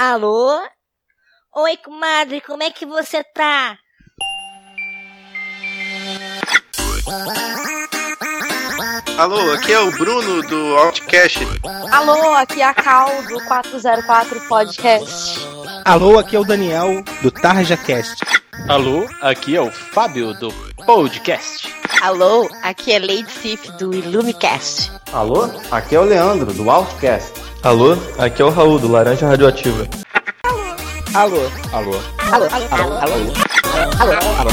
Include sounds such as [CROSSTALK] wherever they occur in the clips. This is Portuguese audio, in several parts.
Alô? Oi, comadre, como é que você tá? Alô, aqui é o Bruno do Outcast. Alô, aqui é a Cal do 404 Podcast. Alô, aqui é o Daniel do TarjaCast. Alô, aqui é o Fábio do Podcast. Alô, aqui é Lady Sif do Illumicast. Alô, aqui é o Leandro do Outcast. Alô, aqui é o Raul do Laranja Radioativa. Alô. Alô. Alô, alô, alô, alô. Alô, alô, alô,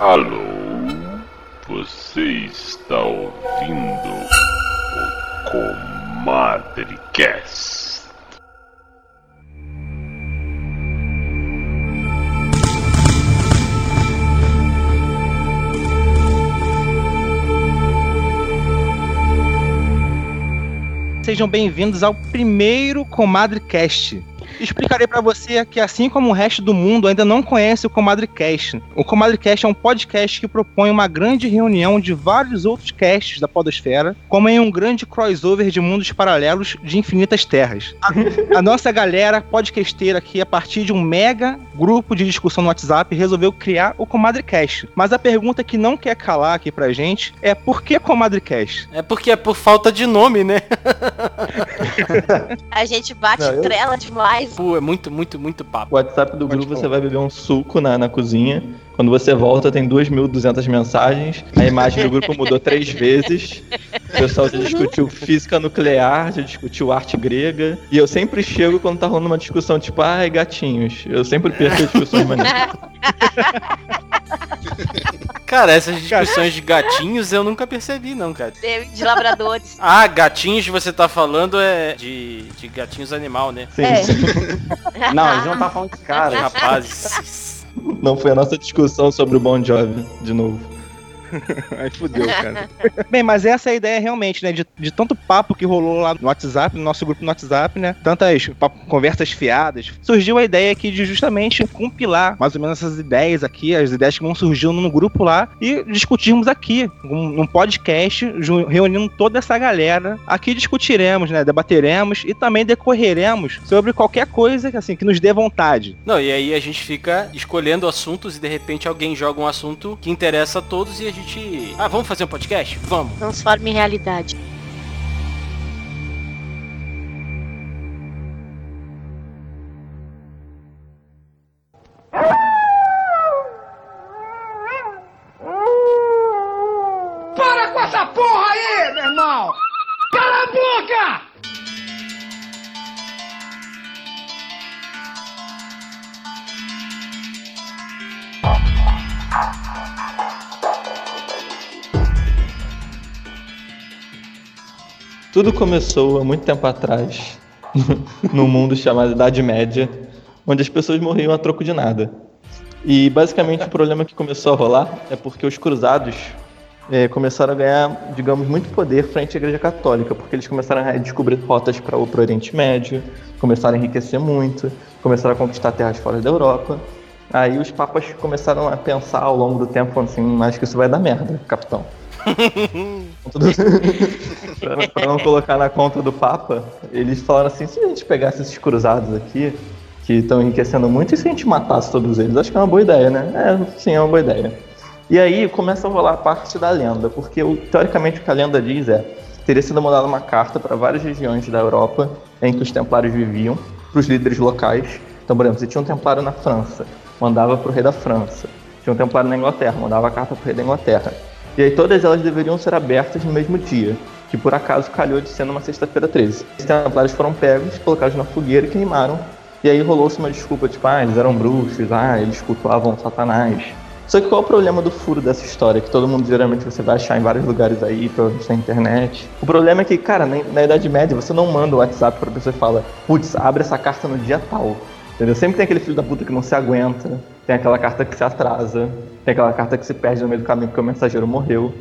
Alô, você está ouvindo o Comadrecast. Sejam bem-vindos ao primeiro ComadreCast. Explicarei para você que, assim como o resto do mundo ainda não conhece o ComadreCast, o ComadreCast é um podcast que propõe uma grande reunião de vários outros casts da Podosfera, como em um grande crossover de mundos paralelos de infinitas terras. A, [LAUGHS] a nossa galera podcasteira aqui, a partir de um mega grupo de discussão no WhatsApp, resolveu criar o ComadreCast. Mas a pergunta que não quer calar aqui pra gente é por que ComadreCast? É porque é por falta de nome, né? [LAUGHS] A gente bate Não, eu- trela demais. Pô, é muito, muito, muito O papo. WhatsApp do grupo você vai beber um suco na, na cozinha. Quando você volta, tem 2.200 mensagens. A imagem do grupo mudou três [LAUGHS] vezes. O pessoal já discutiu física nuclear, já discutiu arte grega. E eu sempre chego quando tá rolando uma discussão tipo, ai, gatinhos. Eu sempre perco as discussões maneiras. [LAUGHS] Cara, essas discussões de gatinhos eu nunca percebi, não, cara. De, de labradores. [LAUGHS] Ah, gatinhos você tá falando é de, de gatinhos animal, né? Sim, É. [LAUGHS] Não, a gente não tá falando de cara. Rapazes. Não foi a nossa discussão sobre o Bon Jovi, de novo. [LAUGHS] Aí fudeu, cara. [LAUGHS] Bem, mas essa é a ideia realmente, né? De, de tanto papo que rolou lá no WhatsApp, no nosso grupo no WhatsApp, né? Tantas papo- conversas fiadas. Surgiu a ideia aqui de justamente compilar mais ou menos essas ideias aqui, as ideias que vão surgindo no grupo lá e discutirmos aqui, num num podcast, reunindo toda essa galera. Aqui discutiremos, né? Debateremos e também decorreremos sobre qualquer coisa assim, que nos dê vontade. Não, e aí a gente fica escolhendo assuntos e de repente alguém joga um assunto que interessa a todos e a gente. Ah, vamos fazer um podcast? Vamos. Transforma em realidade. Tudo começou há muito tempo atrás, [LAUGHS] num mundo chamado Idade Média, onde as pessoas morriam a troco de nada. E basicamente o problema que começou a rolar é porque os cruzados eh, começaram a ganhar, digamos, muito poder frente à Igreja Católica, porque eles começaram a descobrir rotas para o Oriente Médio, começaram a enriquecer muito, começaram a conquistar terras fora da Europa. Aí os papas começaram a pensar ao longo do tempo, assim, acho que isso vai dar merda, capitão. [LAUGHS] [LAUGHS] pra, pra não colocar na conta do Papa, eles falaram assim: se a gente pegasse esses cruzados aqui, que estão enriquecendo muito, e se a gente matasse todos eles? Acho que é uma boa ideia, né? É, sim, é uma boa ideia. E aí começa a rolar a parte da lenda, porque teoricamente o que a lenda diz é: teria sido mandada uma carta para várias regiões da Europa em que os templários viviam, para os líderes locais. Então, por exemplo, se tinha um templário na França, mandava para o rei da França. Tinha um templário na Inglaterra, mandava a carta para o rei da Inglaterra. E aí todas elas deveriam ser abertas no mesmo dia, que por acaso calhou de ser numa sexta-feira 13. Os templários foram pegos, colocados na fogueira e queimaram. E aí rolou-se uma desculpa, tipo, ah, eles eram bruxos, ah, eles cultuavam Satanás. Só que qual é o problema do furo dessa história? Que todo mundo geralmente você vai achar em vários lugares aí, provavelmente na internet. O problema é que, cara, na, na Idade Média você não manda o WhatsApp pra pessoa e fala, putz, abre essa carta no dia tal. Entendeu? Sempre tem aquele filho da puta que não se aguenta, tem aquela carta que se atrasa, tem aquela carta que se perde no meio do caminho porque o mensageiro morreu.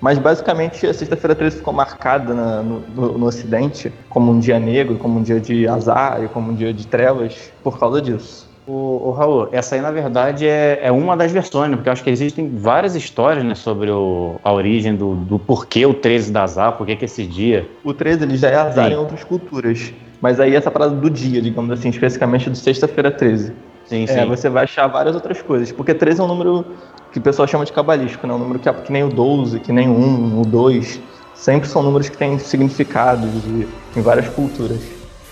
Mas basicamente a sexta-feira 13 ficou marcada na- no, no- no Ocidente como um dia negro, como um dia de azar e como um dia de trevas por causa disso. O, o Raul, essa aí na verdade é, é uma das versões, né? porque eu acho que existem várias histórias né, sobre o, a origem do, do porquê o 13 da azar, por que esse dia. O 13 ele já é azar Sim. em outras culturas. Mas aí essa parada do dia, digamos assim, especificamente do sexta-feira 13. Sim, É, sim. você vai achar várias outras coisas. Porque 13 é um número que o pessoal chama de cabalístico, né? Um número que, é- que nem o 12, que nem o 1, o 2. Sempre são números que têm significados e, em várias culturas.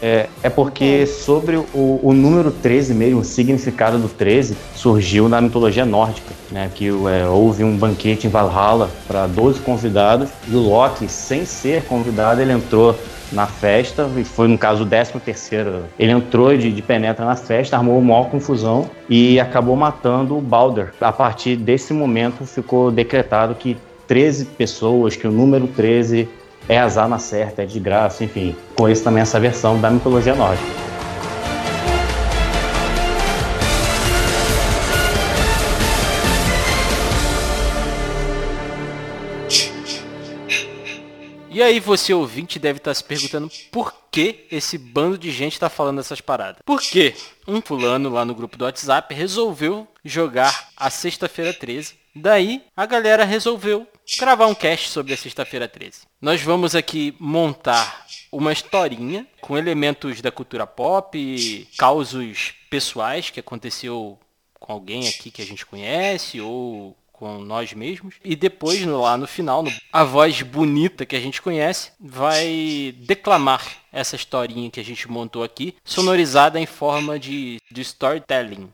É, é porque sobre o, o número 13 mesmo, o significado do 13, surgiu na mitologia nórdica, né? Que é, houve um banquete em Valhalla para 12 convidados e o Loki, sem ser convidado, ele entrou na festa e foi no caso o 13 terceiro. Ele entrou de, de penetra na festa, armou uma maior confusão e acabou matando o Balder. A partir desse momento ficou decretado que 13 pessoas, que o número 13 é azar na certa, é de graça, enfim. Conheço também essa versão da mitologia nórdica. E aí você ouvinte deve estar se perguntando por que esse bando de gente está falando essas paradas. Por quê? Um fulano lá no grupo do WhatsApp resolveu jogar a sexta-feira 13. Daí a galera resolveu gravar um cast sobre a sexta-feira 13. Nós vamos aqui montar uma historinha com elementos da cultura pop, causos pessoais que aconteceu com alguém aqui que a gente conhece ou com nós mesmos. E depois, lá no final, a voz bonita que a gente conhece vai declamar essa historinha que a gente montou aqui, sonorizada em forma de, de storytelling.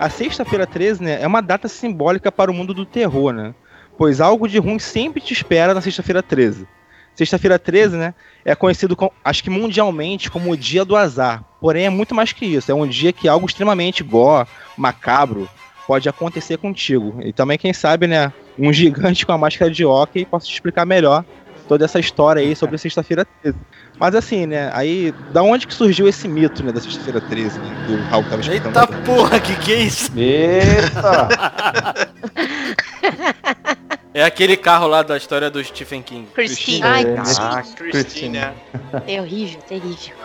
A sexta-feira 13, né, é uma data simbólica para o mundo do terror, né? Pois algo de ruim sempre te espera na sexta-feira 13. Sexta-feira 13, né, é conhecido, com, acho que mundialmente, como o dia do azar. Porém, é muito mais que isso. É um dia que algo extremamente gore, macabro, pode acontecer contigo. E também, quem sabe, né, um gigante com a máscara de hockey possa te explicar melhor toda essa história aí sobre a [LAUGHS] sexta-feira 13. Mas assim, né, aí, da onde que surgiu esse mito, né, da sexta-feira 13, né, que o Raul tava explicando. Eita porra, que que é isso? Eita! [LAUGHS] É aquele carro lá da história do Stephen King. Christine. Ai, Ai, cara. Christina. É horrível, terrível.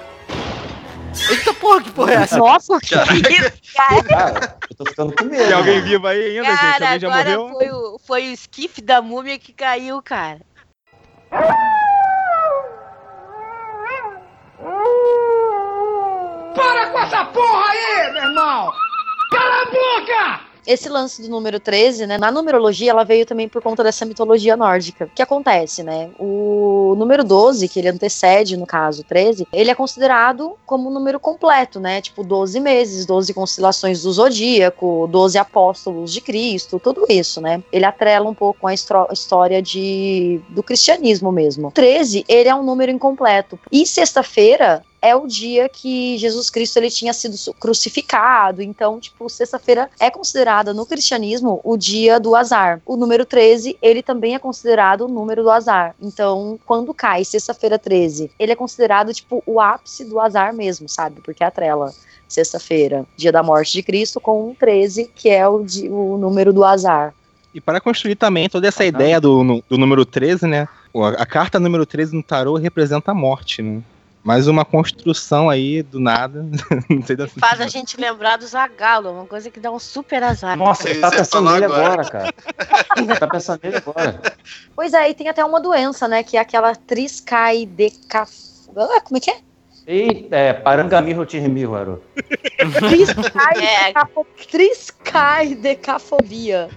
Eita porra, que porra é essa? Nossa, que [LAUGHS] isso, cara. Cara, eu tô ficando com medo. Tem alguém vivo aí ainda, gente? Cara, Alguém já agora morreu? foi o, foi o esquife da múmia que caiu, cara. Para com essa porra aí, meu irmão! Cala a boca! Esse lance do número 13, né? Na numerologia, ela veio também por conta dessa mitologia nórdica. O que acontece, né? O número 12, que ele antecede, no caso, 13, ele é considerado como um número completo, né? Tipo, 12 meses, 12 constelações do zodíaco, 12 apóstolos de Cristo, tudo isso, né? Ele atrela um pouco com a história de, do cristianismo mesmo. 13, ele é um número incompleto. E sexta-feira, é o dia que Jesus Cristo ele tinha sido crucificado. Então, tipo, sexta-feira é considerada no cristianismo o dia do azar. O número 13, ele também é considerado o número do azar. Então, quando cai sexta-feira 13, ele é considerado tipo o ápice do azar mesmo, sabe? Porque atrela sexta-feira, dia da morte de Cristo, com um 13, que é o, o número do azar. E para construir também toda essa ideia do, do número 13, né? o- A, a carta número 13 no tarô representa a morte, né? Mais uma construção aí do nada. Não sei da Faz a gente lembrar do Zagalo, uma coisa que dá um super azar. Nossa, ele tá pensando nele agora. agora, cara. Ele tá pensando nele agora. Pois é, e tem até uma doença, né? Que é aquela triscaidecaf... Ah, como é que é? Eita, é Parangamiro Tirmíhuaro. Triscaidecafo- Triscaidecafobia.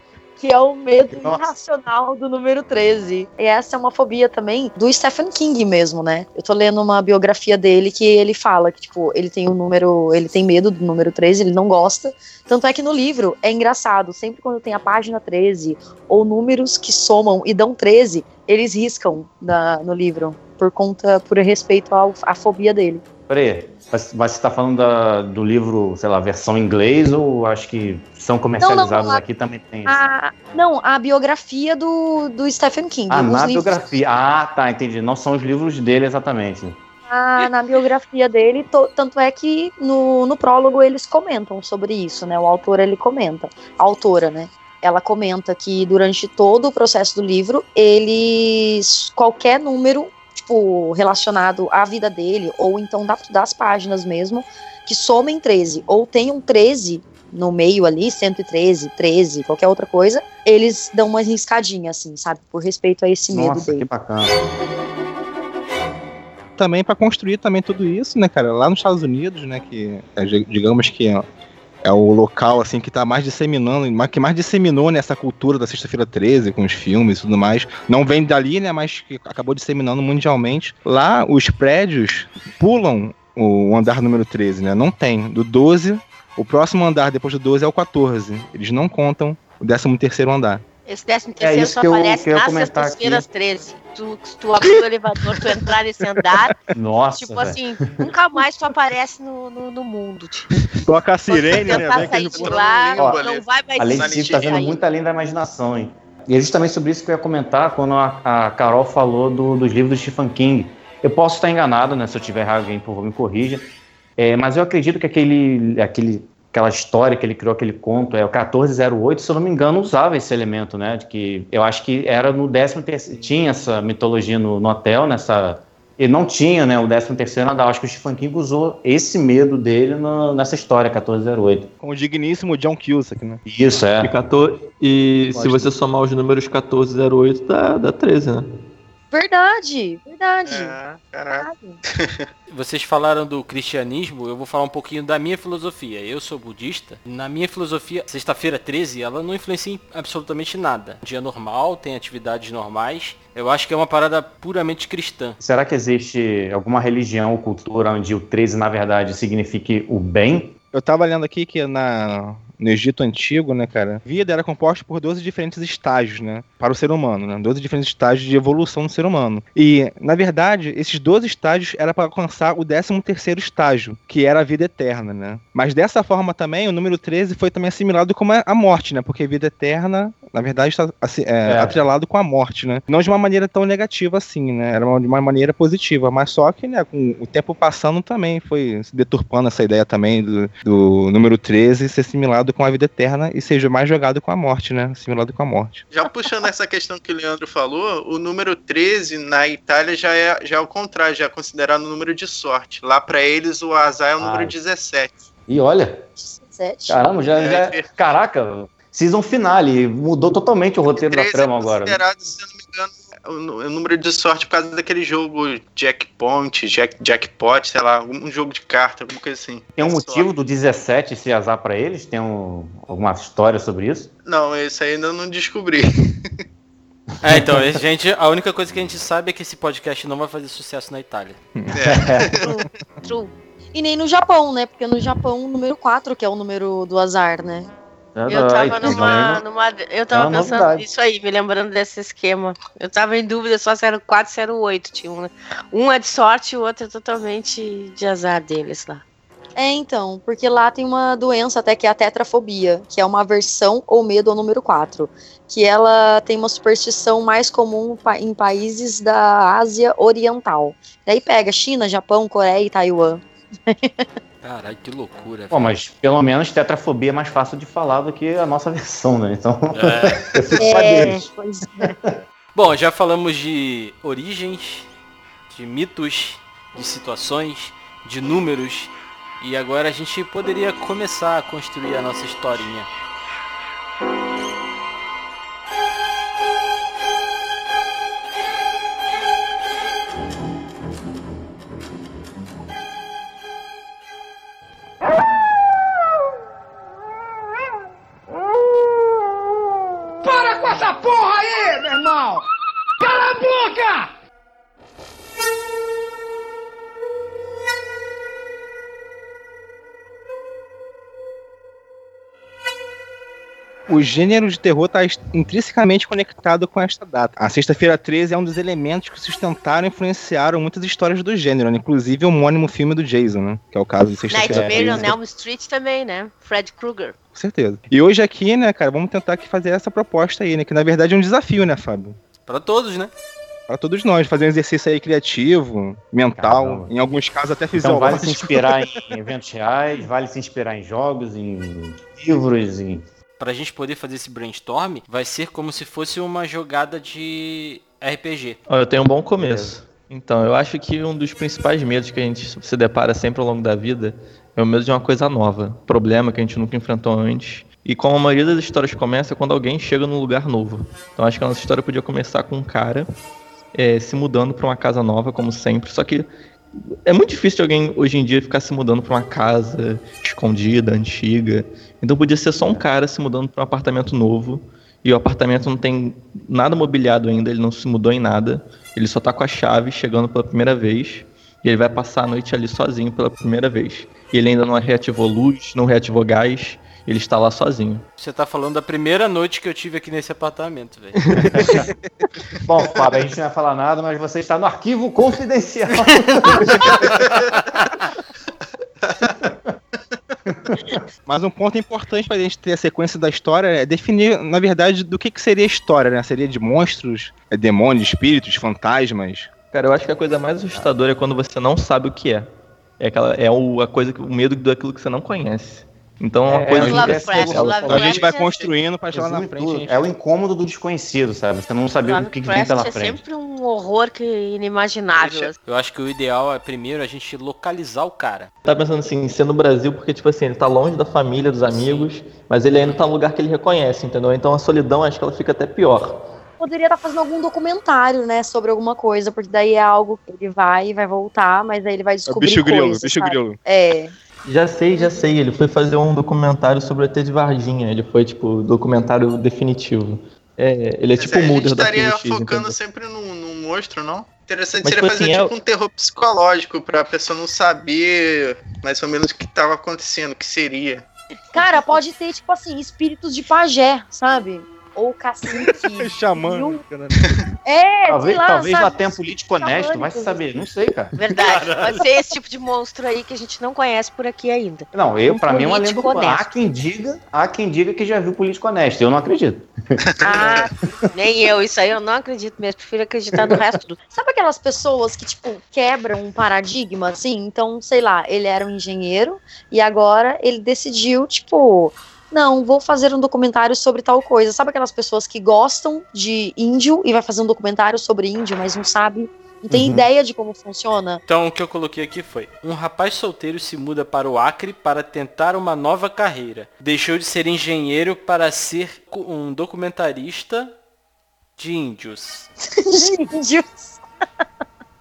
Que é o medo Nossa. irracional do número 13. E essa é uma fobia também do Stephen King mesmo, né? Eu tô lendo uma biografia dele que ele fala que, tipo, ele tem o número. Ele tem medo do número 13, ele não gosta. Tanto é que no livro é engraçado, sempre quando tem a página 13 ou números que somam e dão 13, eles riscam na- no livro. Por conta, por respeito à fobia dele. Peraí, mas, você tá falando da- do livro, sei lá, versão inglês ou acho que são comercializados não, a- aqui também tem? isso? A, não, a biografia do, do Stephen King. Ah, na livros- biografia. Ah, tá, entendi. Não são os livros dele exatamente. na, na biografia dele, to- tanto é que no, no prólogo eles comentam sobre isso, né? O autor ele comenta, a autora, né? ela comenta que durante todo o processo do livro, eles qualquer número tipo relacionado à vida dele ou então da- das páginas mesmo que somem 13 ou tenham 13 no meio ali, 113, 13, qualquer outra coisa, eles dão uma riscadinha assim, sabe, por respeito a esse medo Nossa, dele. que bacana. também para construir também tudo isso, né, cara? Lá nos Estados Unidos, né, que é, di- digamos que é, o local assim que tá mais disseminando, que mais disseminou nessa cultura da Sexta-feira 13 com os filmes e tudo mais. Não vem dali, né, mas que acabou disseminando mundialmente. Lá os prédios pulam o andar número 13, né? Não tem. Do 12, o próximo andar depois do 12 é o 14. Eles não contam o 13 terceiro andar. Esse décimo É terceiro isso só aparece nas sextas-feiras 13. Tu, se tu abrir o elevador, tu entrar nesse andar, [LAUGHS] Nossa, tipo velho. assim, nunca mais tu aparece no, no, no mundo. Tipo, Toca a sirene, né? sair aquele de lá, Ó, não vai mais A tá vendo aí. muito além da imaginação, hein? E é justamente sobre isso que eu ia comentar quando a, a Carol falou do- dos livros do Stephen King. Eu posso estar enganado, né? Se eu tiver errado, alguém por favor me corrija. É, mas eu acredito que aquele, aquele, aquela história que ele criou, aquele conto, é o 1408, se eu não me engano, usava esse elemento, né? De que eu acho que era no 13 terceiro, tinha essa mitologia no, no hotel, nessa. Ele não tinha, né, o 13 terceiro andar. Acho que o Stephen King usou esse medo dele no- nessa história, 1408. Com o digníssimo John Cusack, né? Isso, é. E, 14 e se você somar os números 1408, dá, dá 13, né? Verdade, verdade. É, caraca. Vocês falaram do cristianismo, eu vou falar um pouquinho da minha filosofia. Eu sou budista. Na minha filosofia, sexta-feira 13, ela não influencia em absolutamente nada. Dia normal, tem atividades normais. Eu acho que é uma parada puramente cristã. Será que existe alguma religião ou cultura onde o 13, na verdade, signifique o bem? Eu tava lendo aqui que na, no Egito Antigo, né, cara, a vida era composta por 12 diferentes estágios, né, para o ser humano, né, 12 diferentes estágios de evolução do ser humano. E, na verdade, esses 12 estágios era para alcançar o 13º estágio, que era a vida eterna, né. Mas dessa forma também, o número 13 foi também assimilado como a morte, né, porque vida eterna, na verdade, está assim, é, É. atrelado com a morte, né. Não de uma maneira tão negativa assim, né, era uma, de uma maneira positiva, mas só que, né, com o tempo passando também foi se deturpando essa ideia também do, do número 13 ser assimilado com a vida eterna e seja mais jogado com a morte, né? Assimilado com a morte. Já puxando essa questão que o Leandro falou, o número 13 na Itália já é, já é o contrário, já é considerado um número de sorte. Lá pra eles o azar é o número Ai. 17. E olha, 17. caramba, já, É, já caraca, season finale, mudou totalmente o roteiro da 13 trama é agora. né? considerado, se eu não me engano, o número de sorte por causa daquele jogo Jackpoint, Jack, Jackpot, sei lá, um jogo de carta, alguma coisa assim. Tem um É motivo sorte. do 17 ser azar pra eles? Tem um- alguma história sobre isso? Não, esse aí ainda não descobri. [LAUGHS] É, então, a gente, a única coisa que a gente sabe é que esse podcast não vai fazer sucesso na Itália. True, true. E nem no Japão, né? Porque no Japão o número 4 que é o número do azar, né? Eu tava numa, numa. Eu tava É uma pensando novidade. nisso aí, me lembrando desse esquema. Eu tava em dúvida só se era o 4 se era o 8. Tinha um, né? um é de sorte e o outro é totalmente de azar deles lá. É, então, porque lá tem uma doença até que é a tetrafobia, que é uma aversão ou medo ao número 4, que ela tem uma superstição mais comum em países da Ásia Oriental. Daí pega China, Japão, Coreia e Taiwan. [LAUGHS] Caralho, que loucura. Pô, mas pelo menos tetrafobia é mais fácil de falar do que a nossa [LAUGHS] versão, né? Então, É. [LAUGHS] eu fico É, deles. pois é. [LAUGHS] Bom, já falamos de origens, de mitos, de situações, de números. E agora a gente poderia começar a construir a nossa historinha. O gênero de terror está intrinsecamente conectado com esta data. A Sexta-feira 13 é um dos elementos que sustentaram e influenciaram muitas histórias do gênero, né? inclusive o homônimo filme do Jason, né? que é o caso de Sexta-feira Nightmare on 13. Elm Street também, né? Fred Krueger. Com certeza. E hoje aqui, né, cara, vamos tentar aqui fazer essa proposta aí, né? Que na verdade é um desafio, né, Fábio? Pra todos, né? Para todos nós, fazer um exercício aí criativo, mental, Caramba. em alguns casos até Então vale se fisiológico. inspirar em eventos reais, vale se inspirar em jogos, em livros, em pra gente poder fazer esse brainstorm, vai ser como se fosse uma jogada de RPG. Eu tenho um bom começo. Então, eu acho que um dos principais medos que a gente se depara sempre ao longo da vida é o medo de uma coisa nova, problema que a gente nunca enfrentou antes. E como a maioria das histórias começa quando alguém chega num lugar novo. Então acho que a nossa história podia começar com um cara é, se mudando para uma casa nova, como sempre. Só que é muito difícil alguém hoje em dia ficar se mudando para uma casa escondida, antiga. Então podia ser só um cara se mudando para um apartamento novo. E o apartamento não tem nada mobiliado ainda, ele não se mudou em nada. Ele só tá com a chave chegando pela primeira vez. E ele vai passar a noite ali sozinho pela primeira vez. E ele ainda não reativou luz, não reativou gás. Ele está lá sozinho. Você tá falando da primeira noite que eu tive aqui nesse apartamento, velho. [LAUGHS] Bom, Fábio, a gente não vai falar nada, mas você está no arquivo confidencial. [LAUGHS] Mas um ponto importante pra gente ter a sequência da história é definir, na verdade, do que, que seria a história, né? Seria de monstros, é demônios, espíritos, fantasmas. Cara, eu acho que a coisa mais assustadora é quando você não sabe o que é. É, aquela, é o, a coisa, o medo daquilo que você não conhece. Então, é uma coisa é, ela- Lovecraft A gente vai construindo pra chegar lá na frente. gente- É o incômodo do desconhecido, sabe? Você não saber o que, que pela é frente. sempre um horror que inimaginável. Eu acho que o ideal é primeiro a gente localizar o cara. Tá pensando assim, ser no Brasil, porque, tipo assim, ele tá longe da família, dos amigos, mas ele ainda tá no lugar que ele reconhece, entendeu? Então a solidão, acho que ela fica até pior. Poderia estar fazendo algum documentário, né, sobre alguma coisa, porque daí é algo que ele vai e vai voltar, mas aí ele vai É o descobrir bicho grilo, bicho sabe? grilo. É. Já sei, já sei, ele foi fazer um documentário sobre o ET de Varginha, ele foi, tipo, documentário definitivo. É, ele é Mas tipo o a gente Mulder da estaria PX, focando entendeu? sempre num, num monstro, não? Interessante Mas, seria tipo fazer assim, é tipo um terror psicológico pra pessoa não saber mais ou menos o que tava acontecendo, o que seria. Cara, pode ter, tipo assim, espíritos de pajé, sabe? Ou cacique. [LAUGHS] Xamã. É, Talvez, sei lá, talvez sabe? lá tenha um político honesto, vai se saber, não sei, cara. Verdade. Pode ser esse tipo de monstro aí que a gente não conhece por aqui ainda. Não, eu, Um pra mim é uma lenda urbana. Há quem diga, há quem diga que já viu político honesto. Eu não acredito. Ah, nem eu. Isso aí eu não acredito mesmo. Prefiro acreditar no resto do. Sabe aquelas pessoas que, tipo, quebram um paradigma, assim? Então, sei lá, ele era um engenheiro e agora ele decidiu, tipo, não, vou fazer um documentário sobre tal coisa. Sabe aquelas pessoas que gostam de índio e vai fazer um documentário sobre índio, mas não sabe, não tem Uhum. ideia de como funciona? Então o que eu coloquei aqui foi: um rapaz solteiro se muda para o Acre para tentar uma nova carreira. Deixou de ser engenheiro para ser um documentarista de índios. [LAUGHS] Índios.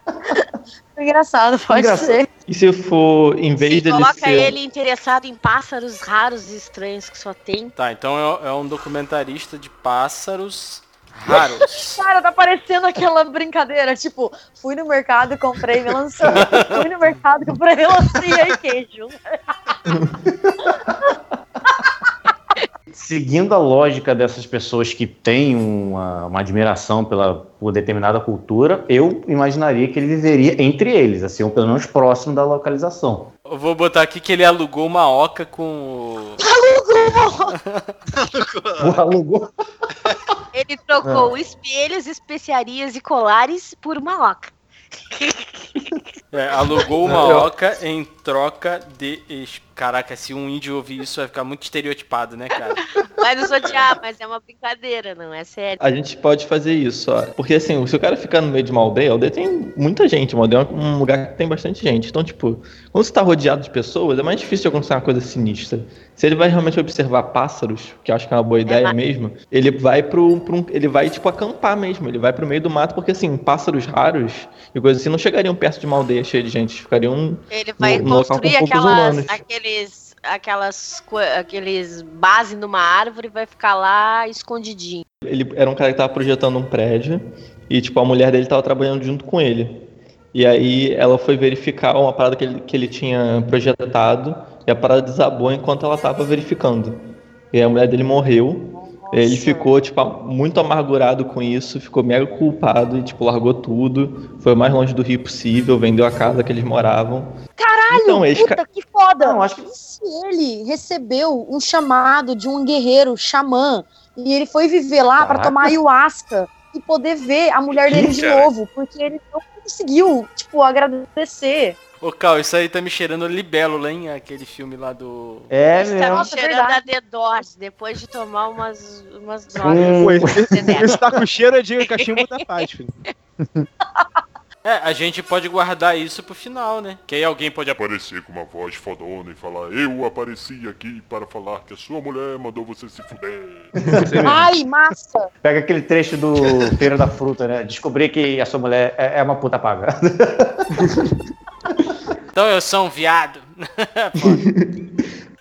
[LAUGHS] Engraçado, pode Engraçado. ser. E se for, em vez dele Coloca ser... ele interessado em pássaros raros e estranhos que só tem. Tá, então é, é um documentarista de pássaros [LAUGHS] raros. Cara, tá parecendo aquela brincadeira, tipo, fui no mercado, comprei melancia. fui no mercado, comprei melancia e queijo. [LAUGHS] Seguindo a lógica dessas pessoas que têm uma, uma admiração pela, por determinada cultura, eu imaginaria que ele viveria entre eles, assim, ou pelo menos próximo da localização. Eu vou botar aqui que ele alugou uma oca com o. alugou. [LAUGHS] Ele trocou espelhos, especiarias e colares por uma oca. É, alugou uma oca em troca de. es- Caraca, se um índio ouvir isso vai ficar muito estereotipado, né, cara? Vai nos odiar, mas é uma brincadeira, não é sério. A gente pode fazer isso, ó. Porque assim, se o cara ficar no meio de uma aldeia, a aldeia tem muita gente, uma aldeia é um lugar que tem bastante gente. Então, tipo, quando você tá rodeado de pessoas, é mais difícil de acontecer uma coisa sinistra. Se ele vai realmente observar pássaros, que eu acho que é uma boa ideia mesmo, ele vai pro, pro um- ele vai, tipo, acampar mesmo, ele vai pro meio do mato, porque assim, pássaros raros e coisas assim não chegariam perto de uma aldeia cheia de gente, ficariam Ele vai no, no local com construir poucos aquelas, humanos. Aqueles, aquelas, aqueles base numa árvore vai ficar lá escondidinho. Ele era um cara que tava projetando um prédio e, tipo, a mulher dele tava trabalhando junto com ele. E aí ela foi verificar uma parada que ele, que ele tinha projetado e a parada desabou enquanto ela tava verificando. E a mulher dele morreu. Ele ficou, tipo, muito amargurado com isso, ficou mega culpado e, tipo, largou tudo. Foi o mais longe do rio possível, vendeu a casa que eles moravam. Caralho, Então, esse puta, que foda! Não, acho que- E se ele recebeu um chamado de um guerreiro xamã e ele foi viver lá Caraca. tomar ayahuasca e poder ver a mulher dele de novo, porque ele não conseguiu, tipo, agradecer. Ô, Cal, isso aí tá me cheirando libélula, hein? Aquele filme lá do... É, Tá me cheirando a Doors, depois de tomar umas, umas Hum. Drogas. esse, Entendeu? esse tá com cheiro, eu digo cachimbo da paz, filho. É, a gente pode guardar isso pro final, né? Que aí alguém pode Aparecer com uma voz fodona e falar Eu apareci aqui para falar que a sua mulher mandou você se fuder. Ai, massa! Pega aquele trecho do Feira da Fruta, né? Descobri que a sua mulher é é uma puta paga. [LAUGHS] Então eu sou um viado. [LAUGHS]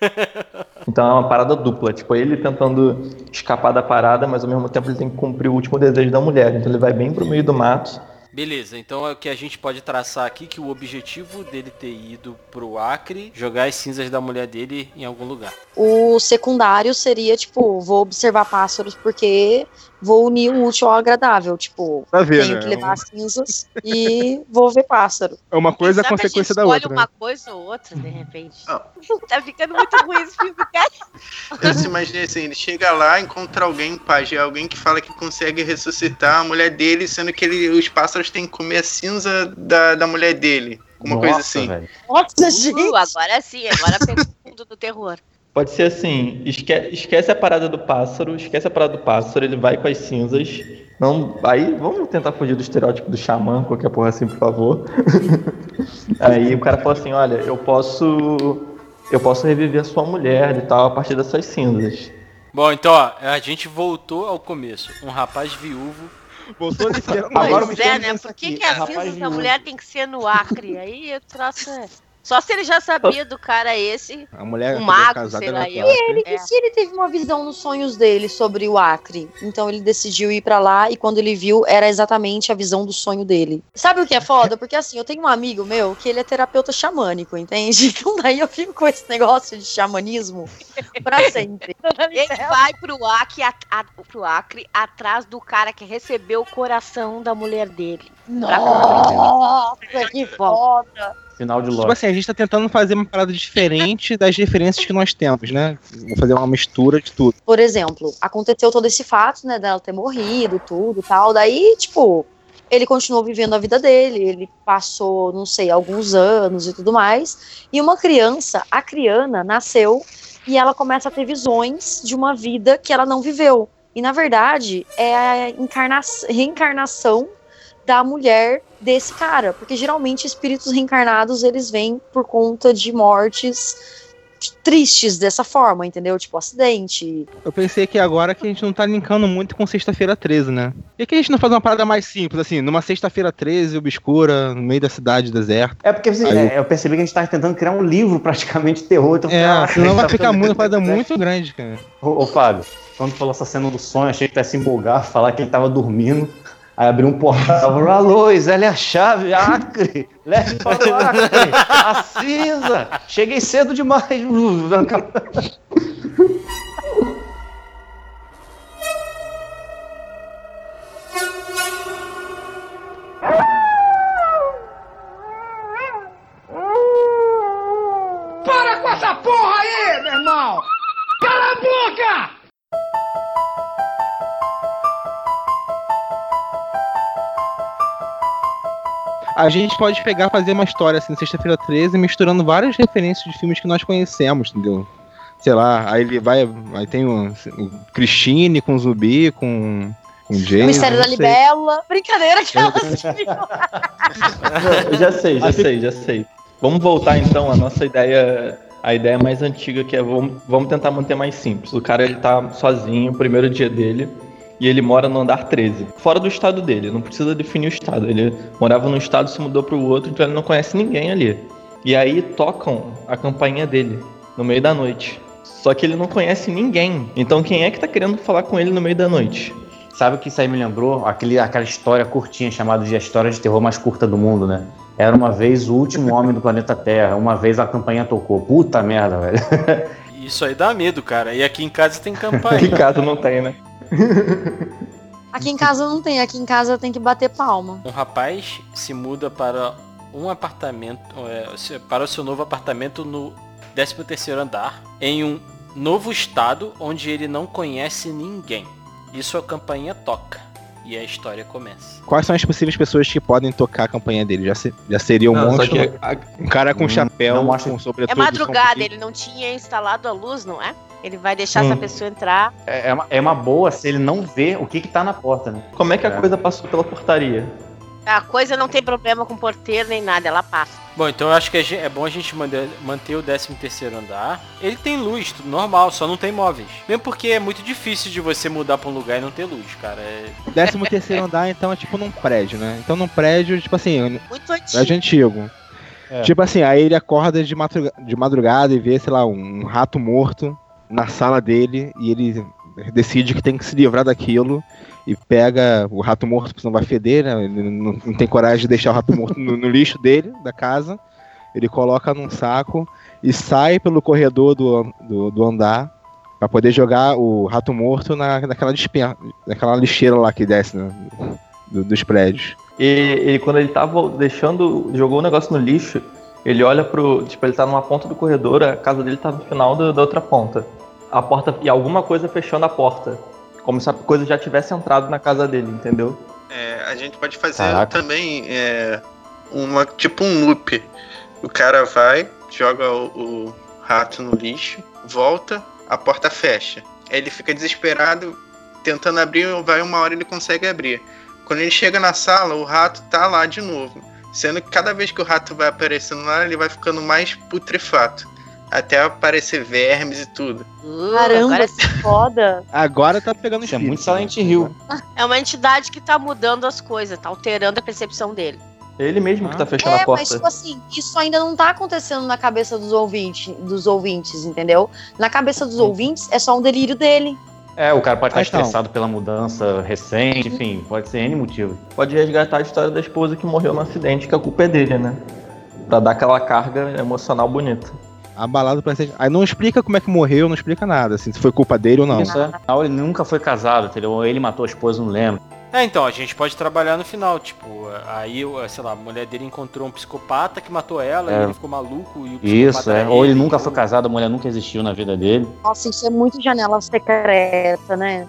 [LAUGHS] Então é uma parada dupla, tipo, ele tentando escapar da parada, mas ao mesmo tempo ele tem que cumprir o último desejo da mulher. Então ele vai bem pro meio do mato. Beleza, então é o que a gente pode traçar aqui que o objetivo dele ter ido pro Acre, jogar as cinzas da mulher dele em algum lugar. O secundário seria, tipo, vou observar pássaros porque vou unir o útil ao agradável. Tipo, Pra ver, tenho né? que levar as cinzas e vou ver pássaro. É uma coisa a consequência gente da escolhe outra. uma né? coisa ou outra, de repente. Não. [LAUGHS] tá ficando muito ruim esse filme, cara. Eu se imaginei assim, ele chega lá, encontra alguém em pajé, alguém que fala que consegue ressuscitar a mulher dele, sendo que ele, os pássaros têm que comer a cinza da, da mulher dele. Uma coisa Nossa, assim. velho. Nossa, gente! Uh, agora sim, agora pegou o mundo do terror. Pode ser assim, esque- esquece a parada do pássaro, esquece a parada do pássaro, ele vai com as cinzas. Não, aí vamos tentar fugir do estereótipo do xamã, qualquer porra assim, por favor. [LAUGHS] aí o cara fala assim, olha, eu posso. Eu posso reviver a sua mulher e tal a partir dessas cinzas. Bom, então ó, a gente voltou ao começo. Um rapaz viúvo. Voltou nesse [LAUGHS] Agora o pois Michel é, né? Por que, que a rapaz cinza da mulher tem que ser no Acre? Aí o troço é... Só se ele já sabia [LAUGHS] do cara esse, A mulher um é mago, casada sei lá, eu. Acre. Ele, É. E se ele teve uma visão nos sonhos dele sobre o Acre? Então ele decidiu ir pra lá e quando ele viu, era exatamente a visão do sonho dele. Sabe o que é foda? Porque assim, eu tenho um amigo meu que ele é terapeuta xamânico, entende? [LAUGHS] Então daí eu fico com esse negócio de xamanismo pra sempre. [LAUGHS] Ele vai pro Acre, a- a- pro Acre atrás do cara que recebeu o coração da mulher dele. Nossa, que foda! Final de Tipo loja. assim, a gente tá tentando fazer uma parada diferente das referências que nós temos, né? Vou fazer uma mistura de tudo. Por exemplo, aconteceu todo esse fato, né, dela ter morrido, tudo tal. Daí, tipo, ele continuou vivendo a vida dele, ele passou, não sei, alguns anos e tudo mais. E uma criança, a Criana, nasceu e ela começa a ter visões de uma vida que ela não viveu. E na verdade, é a encarna- reencarnação da mulher desse cara, porque geralmente espíritos reencarnados eles vêm por conta de mortes tristes dessa forma, entendeu? Tipo acidente, Eu pensei que agora que a gente não tá linkando muito com sexta-feira 13, né? E que a gente não faz uma parada mais simples, assim, numa sexta-feira 13, obscura, no meio da cidade, deserta. É porque assim, Aí é, eu percebi que a gente tava tentando criar um livro praticamente de terror. Então, eu falei, É, ah, senão vai [LAUGHS] tá ficar muito, uma parada muito grande, cara. Ô, ô Fábio, quando falou essa cena do sonho, achei que tu ia se empolgar, falar que ele tava dormindo. Aí abriu um portal, falou, alô, Zélia Chave, Acre, leve para o Acre, [LAUGHS] a cinza, cheguei cedo demais. [LAUGHS] A gente pode pegar fazer uma história assim, sexta-feira 13, misturando várias referências de filmes que nós conhecemos, entendeu? Sei lá, aí ele vai. Aí tem o, o Christine com o Zumbi, com. com o Jason. o mistério da libélula, brincadeira que ela Eu já sei, já sei, já sei. Vamos voltar então à nossa ideia, a ideia mais antiga que é vamos, vamos tentar manter mais simples. O cara ele tá sozinho, o primeiro dia dele, e ele mora no andar 13, fora do estado dele, não precisa definir o estado. Ele morava num estado, se mudou pro outro, então ele não conhece ninguém ali. E aí tocam a campainha dele no meio da noite. Só que ele não conhece ninguém. Então quem é que tá querendo falar com ele no meio da noite? Sabe o que isso aí me lembrou? Aquele, aquela história curtinha chamada de a história de terror mais curta do mundo, né? Era uma vez o último homem do planeta Terra, uma vez a campanha tocou. Puta merda, velho. Isso aí dá medo, cara. E aqui em casa tem [LAUGHS] Em campanha. casa não tem, né? Aqui em casa não tem, aqui em casa tem que bater palma. Um rapaz se muda para um apartamento, é, para o seu novo apartamento no 13º andar, em um novo estado onde ele não conhece ninguém. E sua campainha toca. E a história começa. Quais são as possíveis pessoas que podem tocar a campanha dele? Já, se- já seria um Não, monstro? que Um cara com Hum, chapéu, não com sobretudo. É madrugada, ele não tinha instalado a luz, não é? Ele vai deixar Hum. essa pessoa entrar. É, é uma, é uma boa se ele não vê o que, que tá na porta, né? Como é que a É. coisa passou pela portaria? A coisa não tem problema com porteiro nem nada, ela passa. Bom, então eu acho que a é bom a gente manter, o 13 terceiro andar. Ele tem luz, tudo normal, só não tem móveis. Mesmo porque é muito difícil de você mudar pra um lugar e não ter luz, cara. É... Décimo terceiro andar, então, é tipo num prédio, né? Então num prédio, tipo assim, Muito antigo. prédio antigo. É. Tipo assim, aí ele acorda de madrugada e vê, sei lá, um rato morto na sala dele e ele decide que tem que se livrar daquilo e pega o rato morto, porque senão vai feder, né? Ele não, não tem coragem de deixar o rato morto no, no lixo dele, da casa. Ele coloca num saco e sai pelo corredor do, do, do andar pra poder jogar o rato morto na, naquela, dispen- naquela lixeira lá que desce né, do- dos prédios. E ele, quando ele tava deixando, jogou o negócio no lixo, ele olha pro. Tipo, ele tá numa ponta do corredor, a casa dele tá no final do- da outra ponta. A porta. E alguma coisa fechando a porta. Como se a coisa já tivesse entrado na casa dele, entendeu? É, a gente pode fazer Caraca. também é, uma tipo um loop. O cara vai, joga o, o rato no lixo, volta, a porta fecha. Aí ele fica desesperado, tentando abrir, vai uma hora ele consegue abrir. Quando ele chega na sala, o rato tá lá de novo. Sendo que cada vez que o rato vai aparecendo lá, ele vai ficando mais putrefato. Até aparecer vermes e tudo. Uh, Caramba, agora que foda. Agora tá pegando Isso é muito Silent? Hill. é uma entidade que tá mudando as coisas, tá alterando a percepção dele. É ele mesmo que tá fechando É, a porta. mas tipo assim, isso ainda não tá acontecendo na cabeça dos ouvintes, dos ouvintes, entendeu? Na cabeça dos ouvintes é só um delírio dele. É, o cara pode estar Ah, estressado pela mudança recente, enfim, pode ser N motivo. Pode resgatar a história da esposa que morreu no acidente, que a culpa é dele, né? Pra dar aquela carga emocional bonita. Abalado pra ser. Aí não explica como é que morreu, não explica nada, assim, se foi culpa dele ou não. Isso é. Ele nunca foi casado, entendeu? Ou ele matou a esposa, não lembro. É, então, a gente pode trabalhar no final, tipo, aí, sei lá, a mulher dele encontrou um psicopata que matou ela É. e ele ficou maluco e o Isso, psicopata é. Ou ele ele, nunca ou- foi casado, a mulher nunca existiu na vida dele. Nossa, isso é muito janela secreta, né?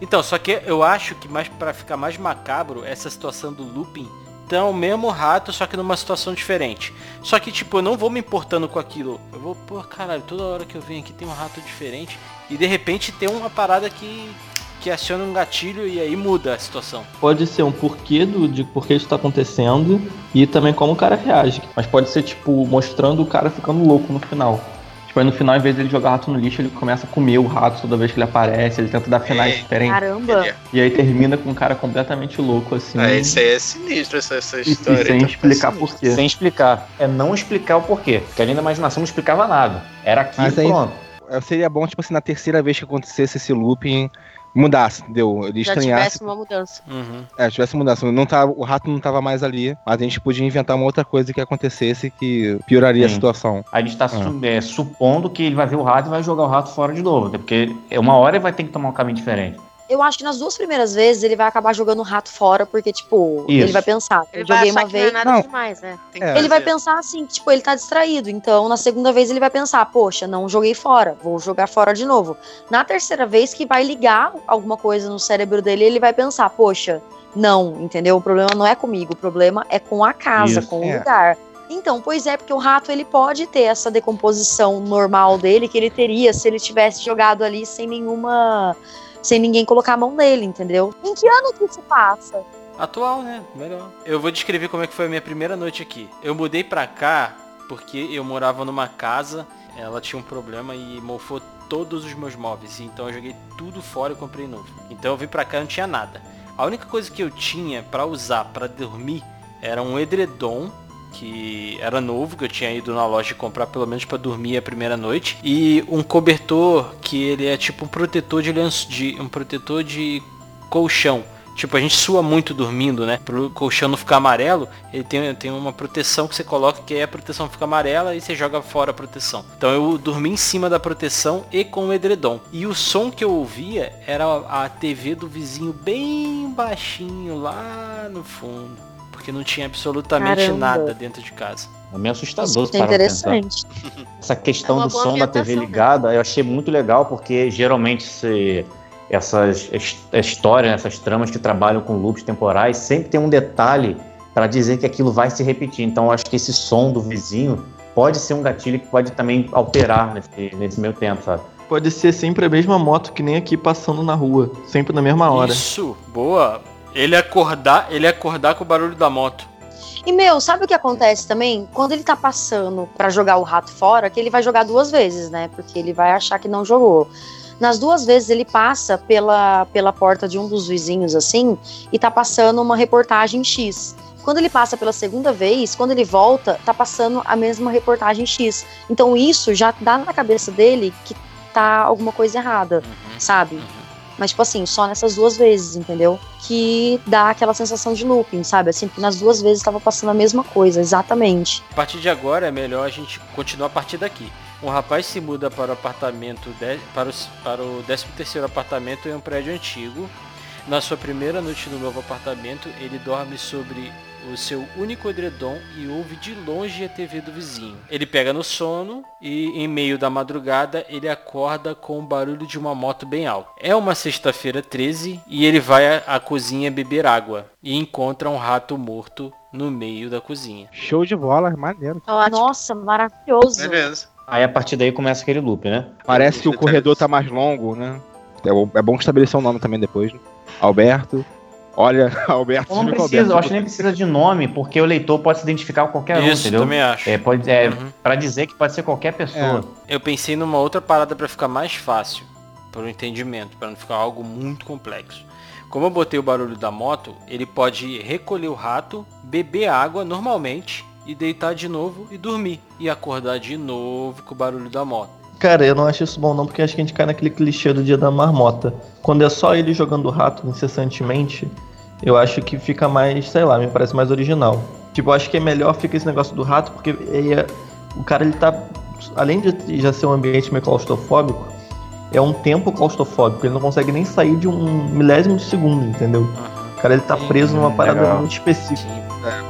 Então, só que eu acho que mais para ficar mais macabro, essa situação do looping então o mesmo rato, só que numa situação diferente. Só que, tipo, eu não vou me importando com aquilo. Eu vou, pô, caralho, toda hora que eu venho aqui tem um rato diferente. E de repente tem uma parada que, que aciona um gatilho e aí muda a situação. Pode ser um porquê do, de por que isso tá acontecendo e também como o cara reage. Mas pode ser, tipo, mostrando o cara ficando louco no final. Tipo, aí no final, em vez dele jogar rato no lixo, ele começa a comer o rato toda vez que ele aparece, ele tenta dar finais É. diferentes. Caramba. E aí termina com um cara completamente louco, assim. Ah, isso aí é sinistro, essa, essa e, e história. sem então, explicar sinistro. por quê. Sem explicar. É não explicar o porquê. Porque ali na imaginação não explicava nada. Era aquilo Mas aí- pronto. É, Seria bom, tipo assim, na terceira vez que acontecesse esse looping, mudasse, entendeu? Ele Já estranhasse. tivesse uma mudança. Uhum. É, tivesse mudança. Não tava, o rato não tava mais ali, mas a gente podia inventar uma outra coisa que acontecesse que pioraria a Sim. situação. A gente tá su- é, supondo que ele vai ver o rato e vai jogar o rato fora de novo. até Porque é uma hora ele vai ter que tomar um caminho diferente. Eu acho que nas duas primeiras vezes ele vai acabar jogando o rato fora, porque, tipo, Isso. ele vai pensar, Ele eu vai joguei achar uma que vez. não é nada Não. demais, né? É. Ele vai pensar assim, tipo, ele tá distraído. Então, na segunda vez, ele vai pensar, poxa, não joguei fora, vou jogar fora de novo. Na terceira vez, que vai ligar alguma coisa no cérebro dele, ele vai pensar, poxa, não, entendeu? O problema não é comigo, o problema é com a casa, Isso. com o É. lugar. Então, pois é, porque o rato ele pode ter essa decomposição normal dele que ele teria se ele tivesse jogado ali sem nenhuma. Sem ninguém colocar a mão nele, entendeu? Em que ano que isso passa? Atual, né? Melhor. Eu vou descrever como é que foi a minha primeira noite aqui. Eu mudei pra cá porque eu morava numa casa, ela tinha um problema e mofou todos os meus móveis. Então eu joguei tudo fora e comprei novo. Então eu vim pra cá e não tinha nada. A única coisa que eu tinha pra usar pra dormir era um edredom que era novo, que eu tinha ido na loja comprar pelo menos pra dormir a primeira noite, e um cobertor que ele é tipo um protetor de lenço, de um protetor de colchão. Tipo, a gente sua muito dormindo, né? Pro colchão não ficar amarelo, ele tem, tem uma proteção que você coloca, que é a proteção fica amarela e você joga fora a proteção. Então eu dormi em cima da proteção e com o edredom. E o som que eu ouvia era a TV do vizinho bem baixinho lá no fundo. Porque não tinha absolutamente Caramba. nada dentro de casa. É meio assustador Isso se é interessante. Essa questão É do som da TV né? ligada eu achei muito legal, porque geralmente você. essas his- histórias, essas tramas que trabalham com loops temporais, sempre tem um detalhe para dizer que aquilo vai se repetir. Então, eu acho que esse som do vizinho pode ser um gatilho que pode também alterar nesse, nesse meio tempo, sabe? Pode ser sempre a mesma moto que nem aqui passando na rua, sempre na mesma hora. Isso, boa. Ele acordar, ele acordar com o barulho da moto. E, meu, sabe o que acontece também? Quando ele tá passando pra jogar o rato fora, que ele vai jogar duas vezes, né? Porque ele vai achar que não jogou. Nas duas vezes ele passa pela, pela porta de um dos vizinhos, assim, e tá passando uma reportagem X. Quando ele passa pela segunda vez, quando ele volta, tá passando a mesma reportagem X. Então isso já dá na cabeça dele que tá alguma coisa errada, sabe? Mas, tipo assim, só nessas duas vezes, entendeu? Que dá aquela sensação de looping, sabe? Assim, nas duas vezes tava passando a mesma coisa, exatamente. A partir de agora é melhor a gente continuar a partir daqui. Um rapaz se muda para o apartamento de- para, o, para o 13º apartamento em um prédio antigo. Na sua primeira noite no novo apartamento, ele dorme sobre o seu único edredom e ouve de longe a TV do vizinho. Ele pega no sono e, em meio da madrugada, ele acorda com o barulho de uma moto bem alta. É uma sexta-feira 13 e ele vai à, cozinha beber água e encontra um rato morto no meio da cozinha. Show de bola, maneiro. Nossa, maravilhoso. Beleza. Aí a partir daí começa aquele loop, né? Parece que o corredor tá mais longo, né? É bom- é bom estabelecer o nome também depois. né? Alberto. Olha, [LAUGHS] Alberto. Não o precisa, eu acho que nem precisa de nome, porque o leitor pode se identificar com qualquer um, Isso, entendeu? também acho. É, pode, é para dizer que pode ser qualquer pessoa. Eu pensei numa outra parada pra ficar mais fácil para o entendimento, para não ficar algo muito complexo. Como eu botei o barulho da moto, ele pode recolher o rato, beber água normalmente e deitar de novo e dormir e acordar de novo com o barulho da moto. Cara, eu não acho isso bom não, porque acho que a gente cai naquele clichê do dia da marmota. Quando é só ele jogando rato incessantemente, eu acho que fica mais, sei lá, me parece mais original. Tipo, eu acho que é melhor fica esse negócio do rato, porque é- o cara ele tá. Além de já ser um ambiente meio claustrofóbico, é um tempo claustrofóbico, ele não consegue nem sair de um milésimo de segundo, entendeu? O cara ele tá preso numa parada legal. muito específica.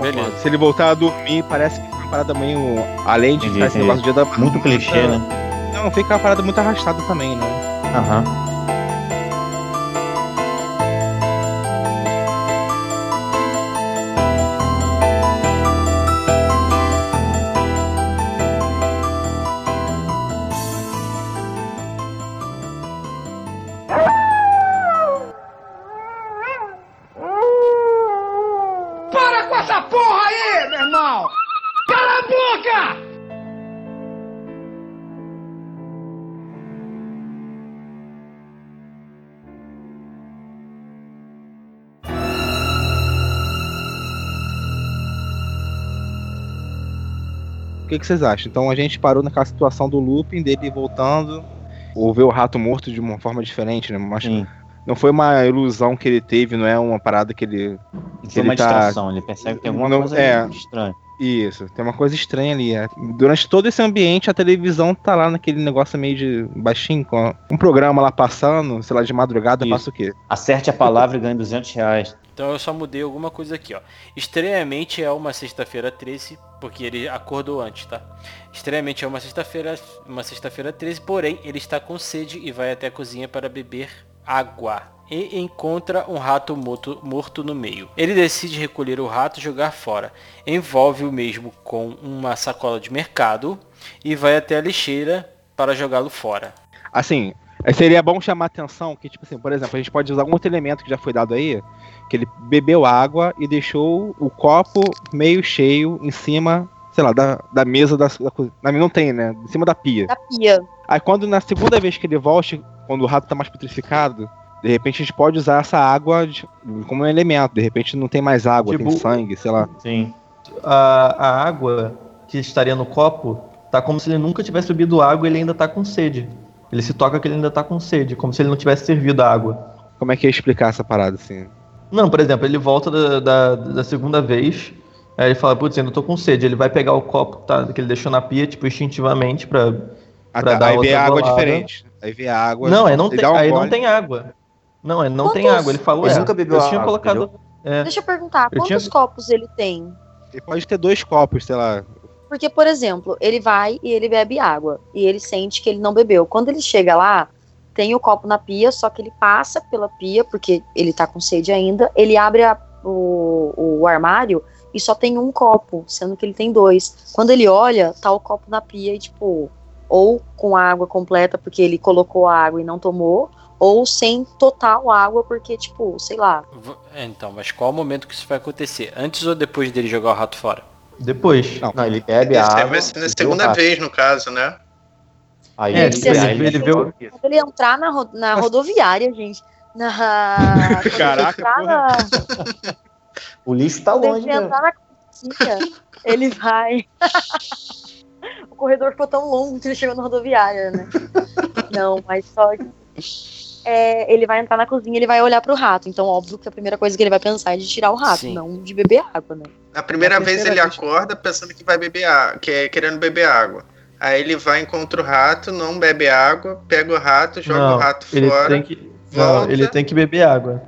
Beleza. Se ele voltar a dormir, parece que fica uma parada meio. Além de Entendi, ficar esse negócio do dia da. Muito clichê, né? Não, fica uma parada muito arrastada também, né? Aham. Que, que vocês acham? Então a gente parou naquela situação do looping dele voltando, ou ver o rato morto de uma forma diferente, né? Mas não foi uma ilusão que ele teve, não é uma parada que ele. que Foi uma distração, ele percebe que tem alguma Não, coisa é. estranha. Isso, tem uma coisa estranha ali. é. Durante todo esse ambiente, a televisão tá lá naquele negócio meio de baixinho, com um programa lá passando, sei lá, de madrugada, passa o quê? Acerte a palavra e ganhe 200 reais. Então eu só mudei alguma coisa aqui, ó. Estranhamente é uma sexta-feira 13, porque ele acordou antes, tá? Estranhamente é uma sexta-feira, uma sexta-feira 13, porém ele está com sede e vai até a cozinha para beber água. E encontra um rato morto, morto no meio. Ele decide recolher o rato e jogar fora. Envolve o mesmo com uma sacola de mercado e vai até a lixeira para jogá-lo fora. Assim, é, seria bom chamar atenção que, tipo assim, por exemplo, a gente pode usar algum outro elemento que já foi dado aí, que ele bebeu água e deixou o copo meio cheio em cima, sei lá, da, da mesa da, da cozinha. Na minha não tem, né? Em cima da pia. Da pia. Aí quando na segunda vez que ele volte, quando o rato tá mais petrificado, de repente a gente pode usar essa água de- como um elemento. De repente não tem mais água, tem Tipo- sangue, sei lá. Sim. A, a água que estaria no copo tá como se ele nunca tivesse bebido água e ele ainda tá com sede. Ele se toca que ele ainda tá com sede, como se ele não tivesse servido a água. Como é que ia explicar essa parada assim? Não, por exemplo, ele volta da, da, da segunda vez, aí ele fala, putz, ainda tô com sede. Ele vai pegar o copo que, tá, que ele deixou na pia, tipo, instintivamente pra, Ah, pra tá, dar aí vê outra a água diferente. Aí vê a água. Não, aí não, ele tem, um aí não tem água. Não, aí não tem Quantos- água. Ele falou, Ele é, nunca bebeu eu a tinha água, colocado... É. Deixa eu perguntar, Eu quantos tinha- copos ele tem? Ele pode ter dois copos, sei lá. Porque, por exemplo, ele vai e ele bebe água. E ele sente que ele não bebeu. Quando ele chega lá, tem o copo na pia, só que ele passa pela pia, porque ele tá com sede ainda. Ele abre a- o, o armário e só tem um copo, sendo que ele tem dois. Quando ele olha, tá o copo na pia e, tipo, ou com água completa, porque ele colocou a água e não tomou, ou sem total água, porque, tipo, sei lá. É, Então, mas qual o momento que isso vai acontecer? Antes ou depois dele jogar o rato fora? Depois. Não, ele bebe a água. vai ser na e vê o segunda vez, no caso, né? Aí É, ele, ele- aí ele ele joga isso. Quando ele entrar na, ro- na rodoviária, gente. Na. ele Caraca, na- O lixo tá ele longe, né? entrar na cozinha, ele vai. [LAUGHS] o corredor ficou tão longo que ele chegou na rodoviária, né? Não, mas só. É, ele vai entrar na cozinha ele vai olhar pro rato. Então, óbvio que a primeira coisa que ele vai pensar é de tirar o rato, Sim. não de beber água, né? Na primeira vez ele terceira vez. acorda pensando que vai beber água, que é querendo beber água. Aí ele vai, encontra o rato, não bebe água, pega o rato, joga Não, o rato ele fora. tem que. Não, volta. ele tem que beber água.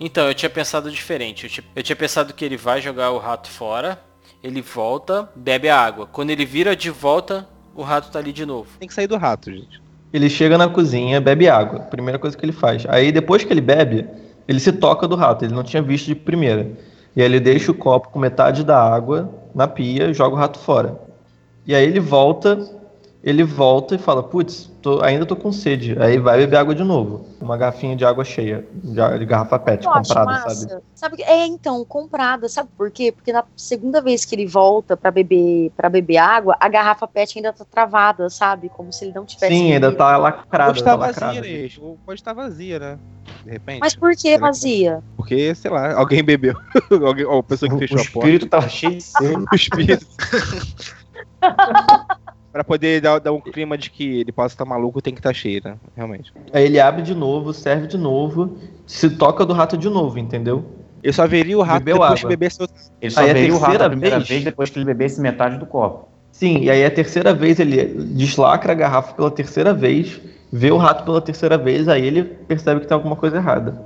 Então, eu tinha pensado diferente. Eu tinha, eu tinha pensado que ele vai jogar o rato fora, ele volta, bebe a água. Quando ele vira de volta, o rato tá ali de novo. Tem que sair do rato, gente. Ele chega na cozinha, bebe água. Primeira coisa que ele faz. Aí depois que ele bebe, ele se toca do rato. Ele não tinha visto de primeira. E aí ele deixa o copo com metade da água na pia joga o rato fora. E aí ele volta, ele volta e fala, putz, tô- ainda tô com sede. Aí vai beber água de novo. Uma garrafinha de água cheia, de garrafa pet, Eu acho comprada, massa. sabe? Sabe? É, então, comprada. Sabe por quê? Porque na segunda vez que ele volta pra beber para beber água, a garrafa PET ainda tá travada, sabe? Como se ele não tivesse. Sim, ainda tá lacrada. Pode estar tá vazia, lacrada. né? Ou pode estar vazia, né? De repente. Mas por que vazia? Porque, sei lá, alguém bebeu. [LAUGHS] alguém, ou a pessoa que O, fechou o a porta. espírito tava cheio de [LAUGHS] sede. O espírito. [LAUGHS] pra poder dar, dar um clima de que ele possa estar maluco, tem que estar cheio, né? Realmente. Aí ele abre de novo, serve de novo, se toca do rato de novo, entendeu? Eu só veria o rato Bebeu depois água. que bebesse outro. Ele só Aí veria o rato a primeira vez- vez depois que ele bebesse metade do copo. Sim, e aí a terceira vez ele deslacra a garrafa pela terceira vez, vê o rato pela terceira vez, aí ele percebe que tem alguma coisa errada.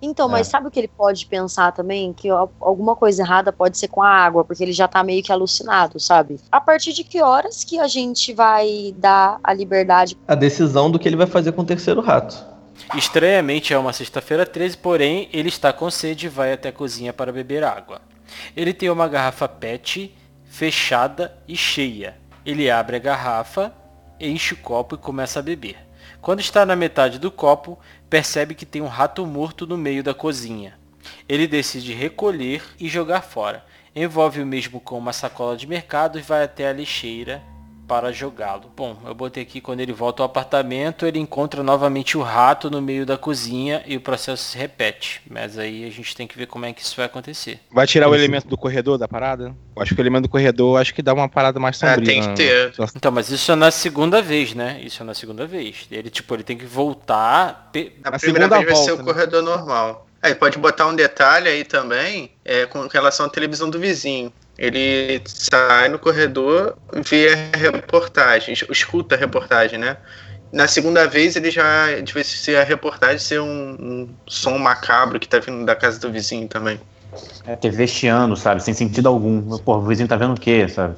Então, mas É. sabe o que ele pode pensar também? Que al- alguma coisa errada pode ser com a água, porque ele já tá meio que alucinado, sabe? A partir de que horas que a gente vai dar a liberdade? A decisão do que ele vai fazer com o terceiro rato. Estranhamente é uma sexta-feira 13, porém ele está com sede e vai até a cozinha para beber água. Ele tem uma garrafa PET fechada e cheia. Ele abre a garrafa, enche o copo e começa a beber. Quando está na metade do copo, percebe que tem um rato morto no meio da cozinha. Ele decide recolher e jogar fora. Envolve o mesmo com uma sacola de mercado e vai até a lixeira para jogá-lo. Bom, eu botei aqui quando ele volta ao apartamento, ele encontra novamente o rato no meio da cozinha e o processo se repete. Mas aí a gente tem que ver como é que isso vai acontecer. Vai tirar o elemento do corredor da parada? Eu acho que o elemento do corredor acho que dá uma parada mais É, sombria. tem que né? ter. Então, mas isso é na segunda vez, né? Isso é na segunda vez. Ele, tipo, ele tem que voltar. pe- A Na primeira segunda vez vai ser o né? corredor normal. Aí pode botar um detalhe aí também é, com relação à televisão do vizinho. Ele sai no corredor, vê a reportagem, escuta a reportagem, né? Na segunda vez ele já devia ser a reportagem ser um, um som macabro que tá vindo da casa do vizinho também. É TV chiando, sabe? Sem sentido algum. Pô, o vizinho tá vendo o quê, sabe?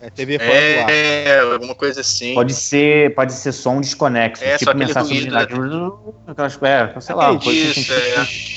É TV fora do ar. É, alguma coisa assim. Pode ser, pode ser som desconexo. É, só tipo mensagem ruído, subliminal. Aquelas, é, sei lá, uma coisa sem Isso, é.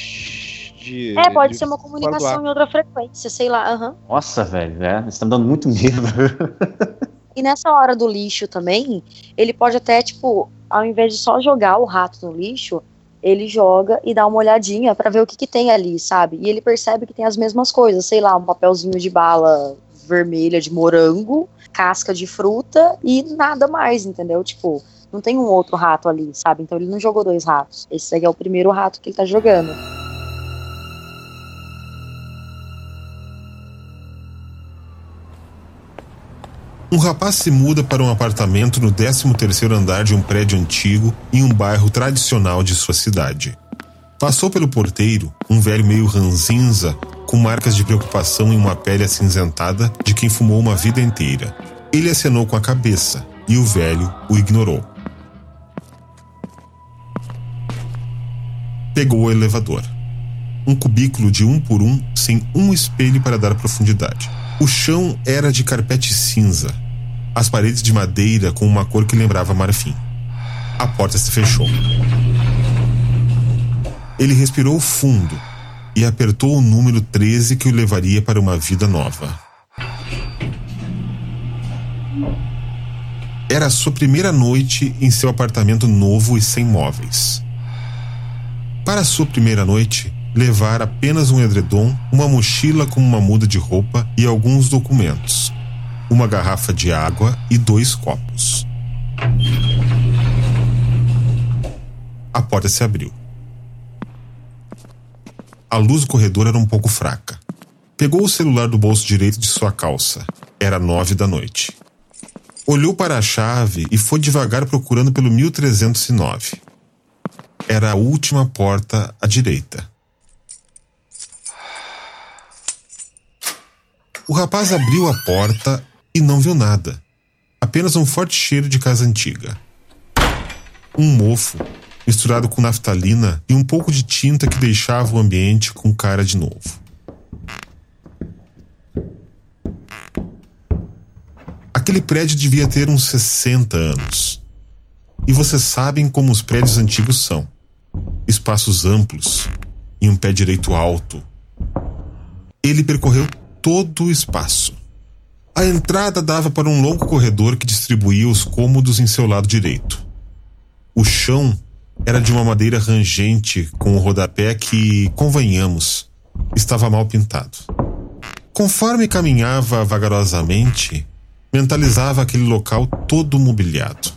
De- É, pode de- ser uma comunicação em outra frequência, sei lá. aham. Nossa, velho, é, isso tá me dando muito medo. [LAUGHS] E nessa hora do lixo também, ele pode até, tipo, ao invés de só jogar o rato no lixo, ele joga e dá uma olhadinha pra ver o que, que tem ali, sabe? E ele percebe que tem as mesmas coisas, sei lá, um papelzinho de bala vermelha de morango, casca de fruta e nada mais, entendeu? Tipo, não tem um outro rato ali, sabe? Então ele não jogou dois ratos. Esse aí é o primeiro rato que ele tá jogando. Um rapaz se muda para um apartamento no 13º andar de um prédio antigo em um bairro tradicional de sua cidade. Passou pelo porteiro, um velho meio ranzinza, com marcas de preocupação em uma pele acinzentada de quem fumou uma vida inteira. Ele acenou com a cabeça e o velho o ignorou. Pegou o elevador. Um cubículo de um por um, sem um espelho para dar profundidade. O chão era de carpete cinza, as paredes de madeira com uma cor que lembrava marfim. A porta se fechou. Ele respirou fundo e apertou o número 13 que o levaria para uma vida nova. Era a sua primeira noite em seu apartamento novo e sem móveis. Para sua primeira noite, levar apenas um edredom, uma mochila com uma muda de roupa e alguns documentos, uma garrafa de água e dois copos. A porta se abriu. A luz do corredor era um pouco fraca. Pegou o celular do bolso direito de sua calça. Era nove da noite. Olhou para a chave e foi devagar procurando pelo 1309. Era a última porta à direita. O rapaz abriu a porta e não viu nada. Apenas um forte cheiro de casa antiga. Um mofo, misturado com naftalina e um pouco de tinta que deixava o ambiente com cara de novo. Aquele prédio devia ter uns 60 anos. E vocês sabem como os prédios antigos são: espaços amplos e um pé direito alto. Ele percorreu todo o espaço. A entrada dava para um longo corredor que distribuía os cômodos em seu lado direito. O chão era de uma madeira rangente com o rodapé que, convenhamos, estava mal pintado. Conforme caminhava vagarosamente, mentalizava aquele local todo mobiliado.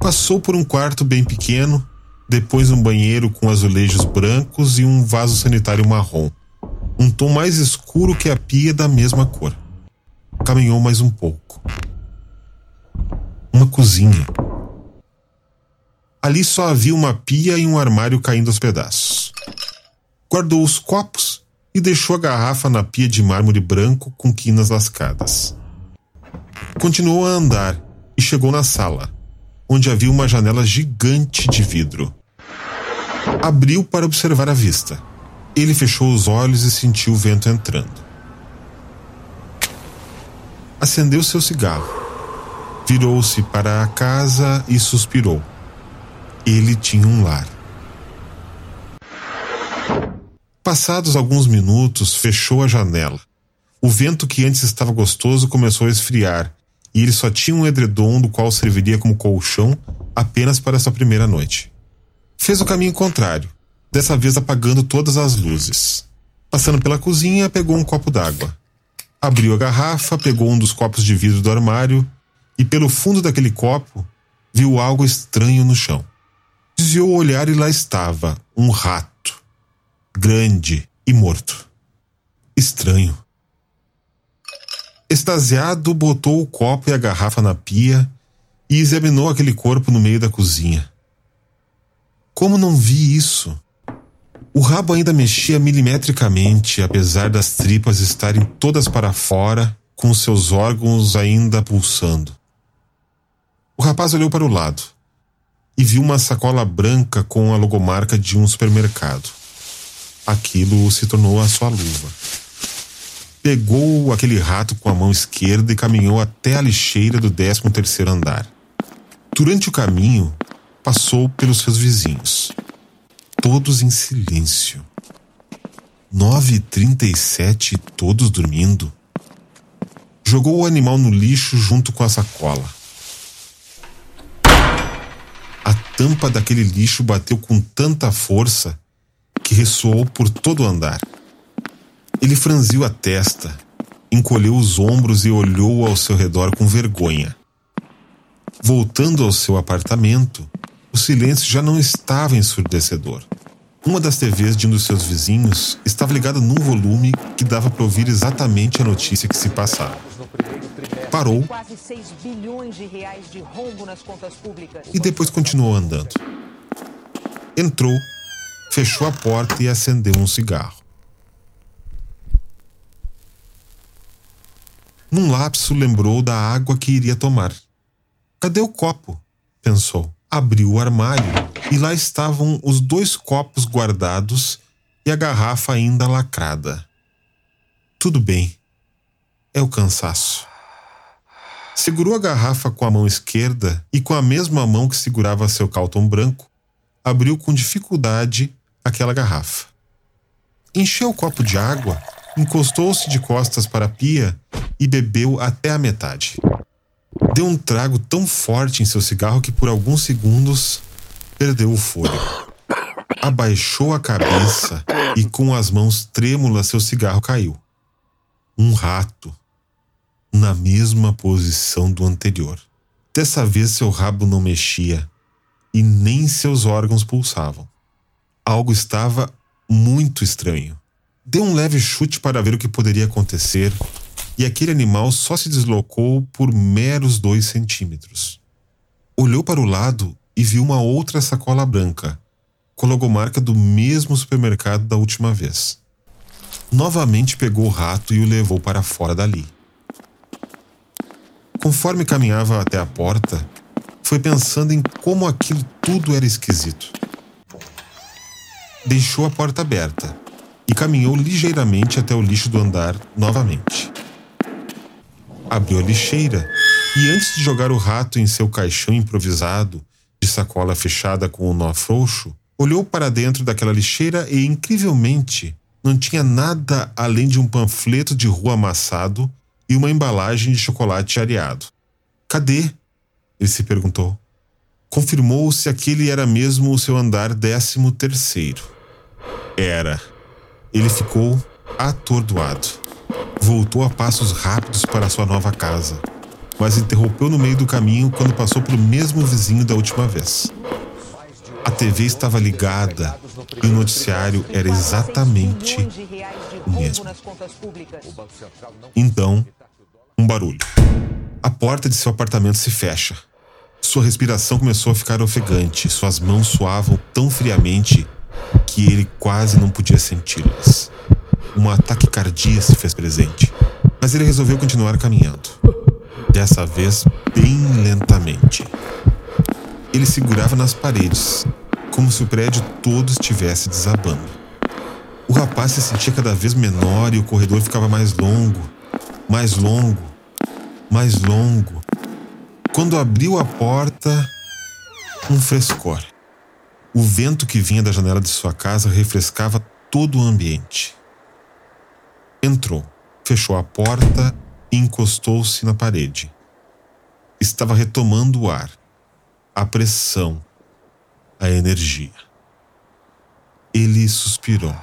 Passou por um quarto bem pequeno, depois um banheiro com azulejos brancos e um vaso sanitário marrom um tom mais escuro que a pia da mesma cor. Caminhou mais um pouco. Uma cozinha. Ali só havia uma pia e um armário caindo aos pedaços. Guardou os copos e deixou a garrafa na pia de mármore branco com quinas lascadas. Continuou a andar e chegou na sala, onde havia uma janela gigante de vidro. Abriu para observar a vista. Ele fechou os olhos e sentiu o vento entrando. Acendeu seu cigarro. Virou-se para a casa e suspirou. Ele tinha um lar. Passados alguns minutos, fechou a janela. O vento que antes estava gostoso começou a esfriar e ele só tinha um edredom do qual serviria como colchão apenas para sua primeira noite. Fez o caminho contrário dessa vez apagando todas as luzes. Passando pela cozinha, pegou um copo d'água. Abriu a garrafa, pegou um dos copos de vidro do armário e, pelo fundo daquele copo, viu algo estranho no chão. Desviou o olhar e lá estava um rato, grande e morto. Estranho. Extasiado, botou o copo e a garrafa na pia e examinou aquele corpo no meio da cozinha. Como não vi isso? O rabo ainda mexia milimetricamente, apesar das tripas estarem todas para fora, com seus órgãos ainda pulsando. O rapaz olhou para o lado e viu uma sacola branca com a logomarca de um supermercado. Aquilo se tornou a sua luva. Pegou aquele rato com a mão esquerda e caminhou até a lixeira do 13 terceiro andar. Durante o caminho, passou pelos seus vizinhos todos em silêncio. Nove e trinta e sete, todos dormindo. Jogou o animal no lixo junto com a sacola. A tampa daquele lixo bateu com tanta força que ressoou por todo o andar. Ele franziu a testa, encolheu os ombros e olhou ao seu redor com vergonha. Voltando ao seu apartamento, o silêncio já não estava ensurdecedor. Uma das TVs de um dos seus vizinhos estava ligada num volume que dava para ouvir exatamente a notícia que se passava. Parou e depois continuou andando. Entrou, fechou a porta e acendeu um cigarro. Num lapso lembrou da água que iria tomar. Cadê o copo? pensou abriu o armário e lá estavam os dois copos guardados e a garrafa ainda lacrada. Tudo bem. É o cansaço. Segurou a garrafa com a mão esquerda e, com a mesma mão que segurava seu calton branco, abriu com dificuldade aquela garrafa. Encheu o copo de água, encostou-se de costas para a pia e bebeu até a metade. Deu um trago tão forte em seu cigarro que por alguns segundos perdeu o fôlego. Abaixou a cabeça e com as mãos trêmulas seu cigarro caiu. Um rato, na mesma posição do anterior. Dessa vez seu rabo não mexia e nem seus órgãos pulsavam. Algo estava muito estranho. Deu um leve chute para ver o que poderia acontecer e aquele animal só se deslocou por meros dois centímetros. Olhou para o lado e viu uma outra sacola branca, com logomarca do mesmo supermercado da última vez. Novamente pegou o rato e o levou para fora dali. Conforme caminhava até a porta, foi pensando em como aquilo tudo era esquisito. Deixou a porta aberta e caminhou ligeiramente até o lixo do andar novamente. Abriu a lixeira e, antes de jogar o rato em seu caixão improvisado, de sacola fechada com o um nó frouxo, olhou para dentro daquela lixeira e, incrivelmente, não tinha nada além de um panfleto de rua amassado e uma embalagem de chocolate areado. Cadê? Ele se perguntou. Confirmou se aquele era mesmo o seu andar décimo terceiro. Era. Ele ficou atordoado. Voltou a passos rápidos para sua nova casa, mas interrompeu no meio do caminho quando passou pelo mesmo vizinho da última vez. A TV estava ligada e o noticiário era exatamente o mesmo. Então, um barulho. A porta de seu apartamento se fecha. Sua respiração começou a ficar ofegante, suas mãos suavam tão friamente que ele quase não podia senti-las. Uma taquicardia se fez presente, mas ele resolveu continuar caminhando. Dessa vez, bem lentamente. Ele segurava nas paredes, como se o prédio todo estivesse desabando. O rapaz se sentia cada vez menor e o corredor ficava mais longo, mais longo, mais longo. Quando abriu a porta, um frescor. O vento que vinha da janela de sua casa refrescava todo o ambiente. Entrou, fechou a porta e encostou-se na parede. Estava retomando o ar, a pressão, a energia. Ele suspirou.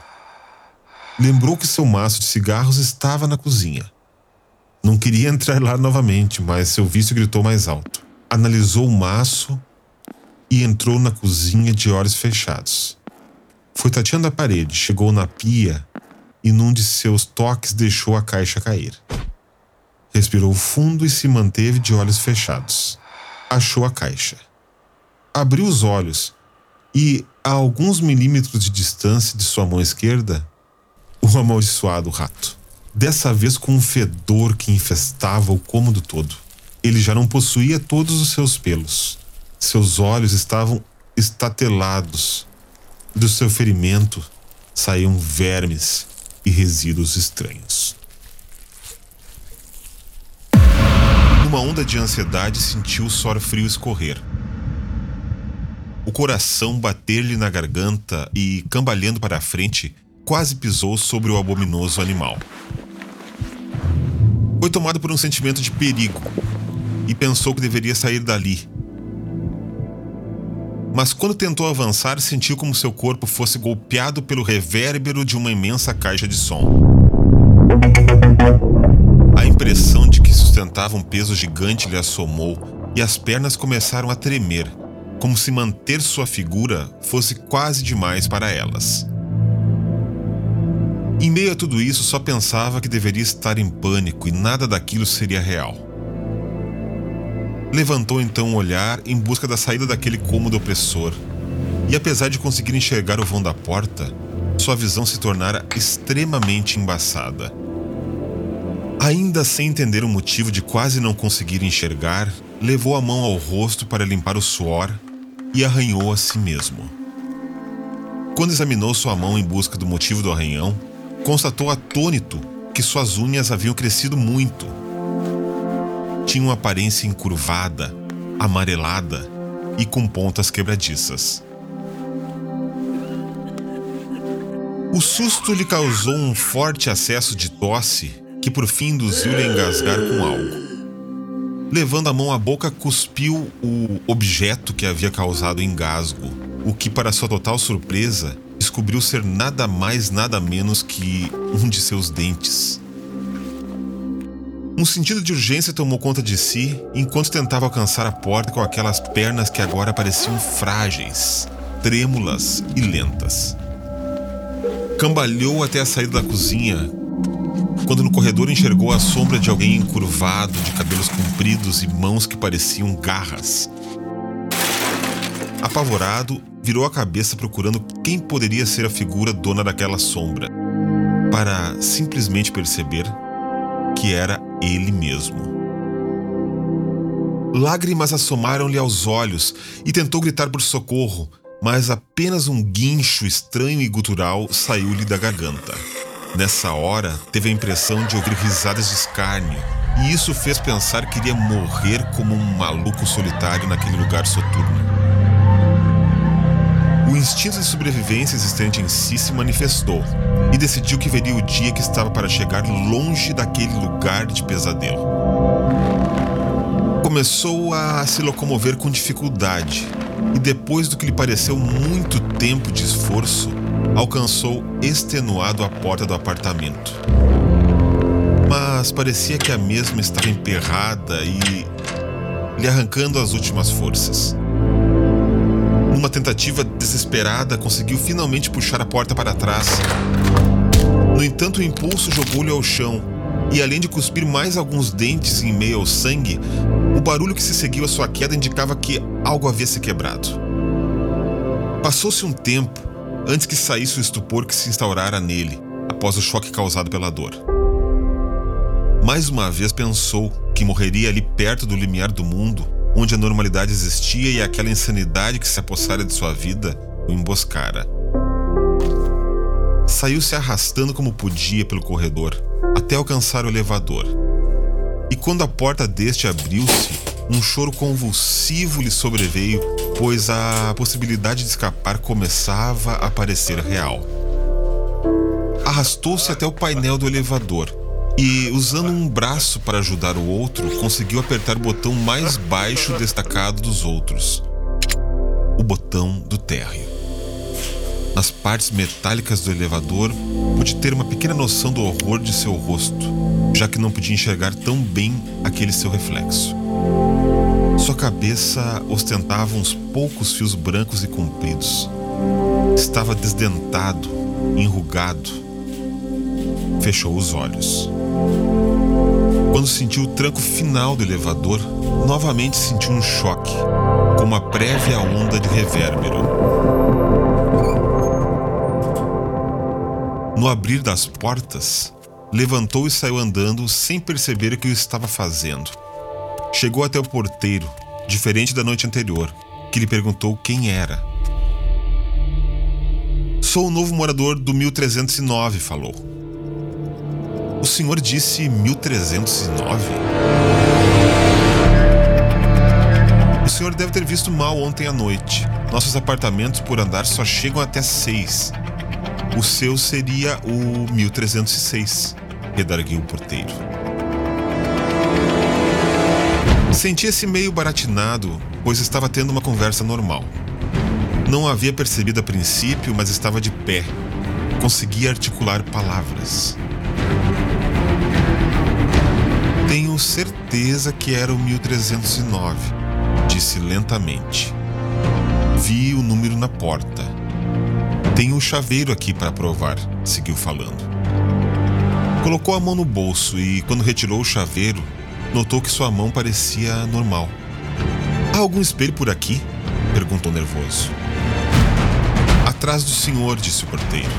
Lembrou que seu maço de cigarros estava na cozinha. Não queria entrar lá novamente, mas seu vício gritou mais alto. Analisou o maço e entrou na cozinha de olhos fechados. Foi tateando a parede, chegou na pia e num de seus toques deixou a caixa cair. Respirou fundo e se manteve de olhos fechados. Achou a caixa. Abriu os olhos e, a alguns milímetros de distância de sua mão esquerda, o amaldiçoado rato. Dessa vez com um fedor que infestava o cômodo todo. Ele já não possuía todos os seus pelos. Seus olhos estavam estatelados. Do seu ferimento saíam vermes e resíduos estranhos. Numa onda de ansiedade, sentiu o suor frio escorrer. O coração bater-lhe na garganta e, cambaleando para a frente, quase pisou sobre o abominoso animal. Foi tomado por um sentimento de perigo e pensou que deveria sair dali. Mas quando tentou avançar, sentiu como seu corpo fosse golpeado pelo revérbero de uma imensa caixa de som. A impressão de que sustentava um peso gigante lhe assomou e as pernas começaram a tremer como se manter sua figura fosse quase demais para elas. Em meio a tudo isso, só pensava que deveria estar em pânico e nada daquilo seria real. Levantou então um olhar em busca da saída daquele cômodo opressor, e apesar de conseguir enxergar o vão da porta, sua visão se tornara extremamente embaçada. Ainda sem entender o motivo de quase não conseguir enxergar, levou a mão ao rosto para limpar o suor e arranhou a si mesmo. Quando examinou sua mão em busca do motivo do arranhão, constatou atônito que suas unhas haviam crescido muito. Tinha uma aparência encurvada, amarelada e com pontas quebradiças. O susto lhe causou um forte acesso de tosse que por fim induziu-lhe a engasgar com algo. Levando a mão à boca, cuspiu o objeto que havia causado o engasgo, o que, para sua total surpresa, descobriu ser nada mais, nada menos que um de seus dentes. Um sentido de urgência tomou conta de si enquanto tentava alcançar a porta com aquelas pernas que agora pareciam frágeis, trêmulas e lentas. Cambalhou até a saída da cozinha, quando no corredor enxergou a sombra de alguém encurvado, de cabelos compridos e mãos que pareciam garras. Apavorado, virou a cabeça procurando quem poderia ser a figura dona daquela sombra, para simplesmente perceber que era ele mesmo. Lágrimas assomaram-lhe aos olhos e tentou gritar por socorro, mas apenas um guincho estranho e gutural saiu-lhe da garganta. Nessa hora, teve a impressão de ouvir risadas de escárnio, e isso fez pensar que iria morrer como um maluco solitário naquele lugar soturno. O instinto de sobrevivência existente em si se manifestou e decidiu que veria o dia que estava para chegar longe daquele lugar de pesadelo. Começou a se locomover com dificuldade e, depois do que lhe pareceu muito tempo de esforço, alcançou extenuado a porta do apartamento. Mas parecia que a mesma estava emperrada e lhe arrancando as últimas forças. Numa tentativa desesperada, conseguiu finalmente puxar a porta para trás. No entanto, o impulso jogou-lhe ao chão, e além de cuspir mais alguns dentes em meio ao sangue, o barulho que se seguiu à sua queda indicava que algo havia se quebrado. Passou-se um tempo antes que saísse o estupor que se instaurara nele após o choque causado pela dor. Mais uma vez pensou que morreria ali perto do limiar do mundo, onde a normalidade existia e aquela insanidade que se apossara de sua vida o emboscara. Saiu se arrastando como podia pelo corredor, até alcançar o elevador. E quando a porta deste abriu-se, um choro convulsivo lhe sobreveio, pois a possibilidade de escapar começava a parecer real. Arrastou-se até o painel do elevador e, usando um braço para ajudar o outro, conseguiu apertar o botão mais baixo destacado dos outros o botão do térreo. Nas partes metálicas do elevador, pude ter uma pequena noção do horror de seu rosto, já que não podia enxergar tão bem aquele seu reflexo. Sua cabeça ostentava uns poucos fios brancos e compridos. Estava desdentado, enrugado. Fechou os olhos. Quando sentiu o tranco final do elevador, novamente sentiu um choque, com uma prévia onda de revérbero. No abrir das portas, levantou e saiu andando sem perceber o que estava fazendo. Chegou até o porteiro, diferente da noite anterior, que lhe perguntou quem era. Sou o novo morador do 1309, falou. O senhor disse 1309? O senhor deve ter visto mal ontem à noite. Nossos apartamentos por andar só chegam até seis. O seu seria o 1306, redarguiu o porteiro. Sentia-se meio baratinado, pois estava tendo uma conversa normal. Não havia percebido a princípio, mas estava de pé. Conseguia articular palavras. Tenho certeza que era o 1309, disse lentamente. Vi o número na porta. Tenho o chaveiro aqui para provar, seguiu falando. Colocou a mão no bolso e, quando retirou o chaveiro, notou que sua mão parecia normal. Há algum espelho por aqui? perguntou nervoso. Atrás do senhor, disse o porteiro.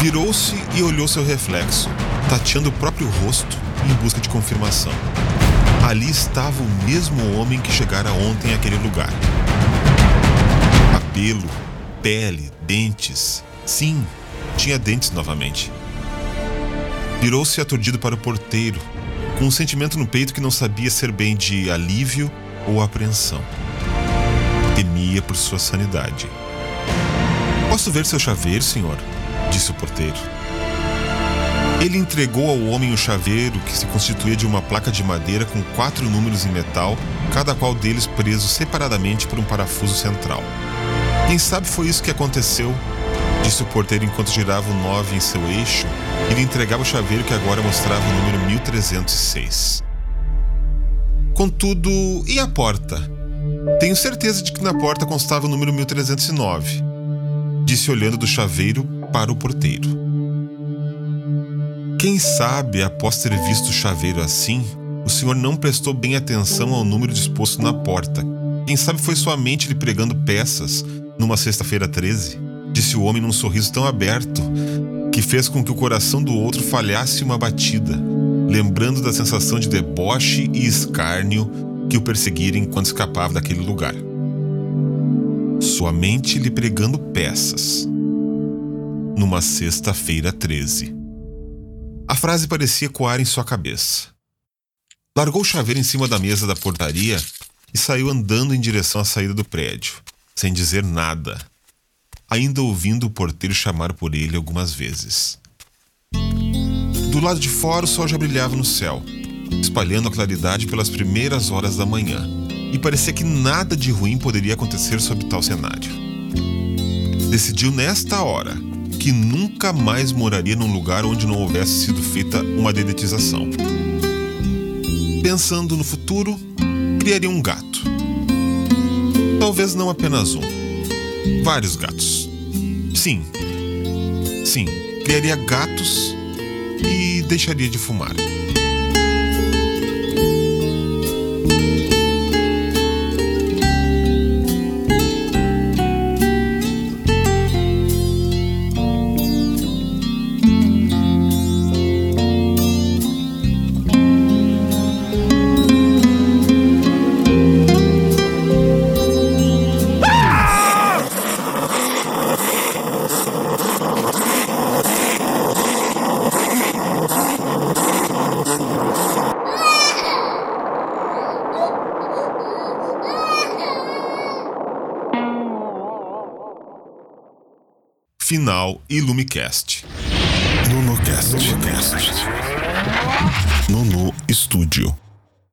Virou-se e olhou seu reflexo, tateando o próprio rosto em busca de confirmação. Ali estava o mesmo homem que chegara ontem àquele lugar. Cabelo, pele, dentes. Sim, tinha dentes novamente. Virou-se aturdido para o porteiro, com um sentimento no peito que não sabia ser bem de alívio ou apreensão. Temia por sua sanidade. Posso ver seu chaveiro, senhor? disse o porteiro. Ele entregou ao homem o chaveiro que se constituía de uma placa de madeira com quatro números em metal, cada qual deles preso separadamente por um parafuso central. Quem sabe foi isso que aconteceu, disse o porteiro enquanto girava o 9 em seu eixo e lhe entregava o chaveiro que agora mostrava o número 1306. Contudo, e a porta? Tenho certeza de que na porta constava o número 1309, disse olhando do chaveiro para o porteiro. Quem sabe, após ter visto o chaveiro assim, o senhor não prestou bem atenção ao número disposto na porta. Quem sabe foi sua mente lhe pregando peças numa sexta-feira 13? Disse o homem num sorriso tão aberto que fez com que o coração do outro falhasse uma batida, lembrando da sensação de deboche e escárnio que o perseguira enquanto escapava daquele lugar. Sua mente lhe pregando peças. Numa sexta-feira 13. A frase parecia coar em sua cabeça. Largou o chaveiro em cima da mesa da portaria e saiu andando em direção à saída do prédio, sem dizer nada, ainda ouvindo o porteiro chamar por ele algumas vezes. Do lado de fora, o sol já brilhava no céu, espalhando a claridade pelas primeiras horas da manhã, e parecia que nada de ruim poderia acontecer sob tal cenário. Decidiu nesta hora que nunca mais moraria num lugar onde não houvesse sido feita uma dedetização. Pensando no futuro, criaria um gato. Talvez não apenas um. Vários gatos. Sim. Sim, criaria gatos e deixaria de fumar. Final e Lumicast. NunoCast. NunoCast. Nuno Estúdio.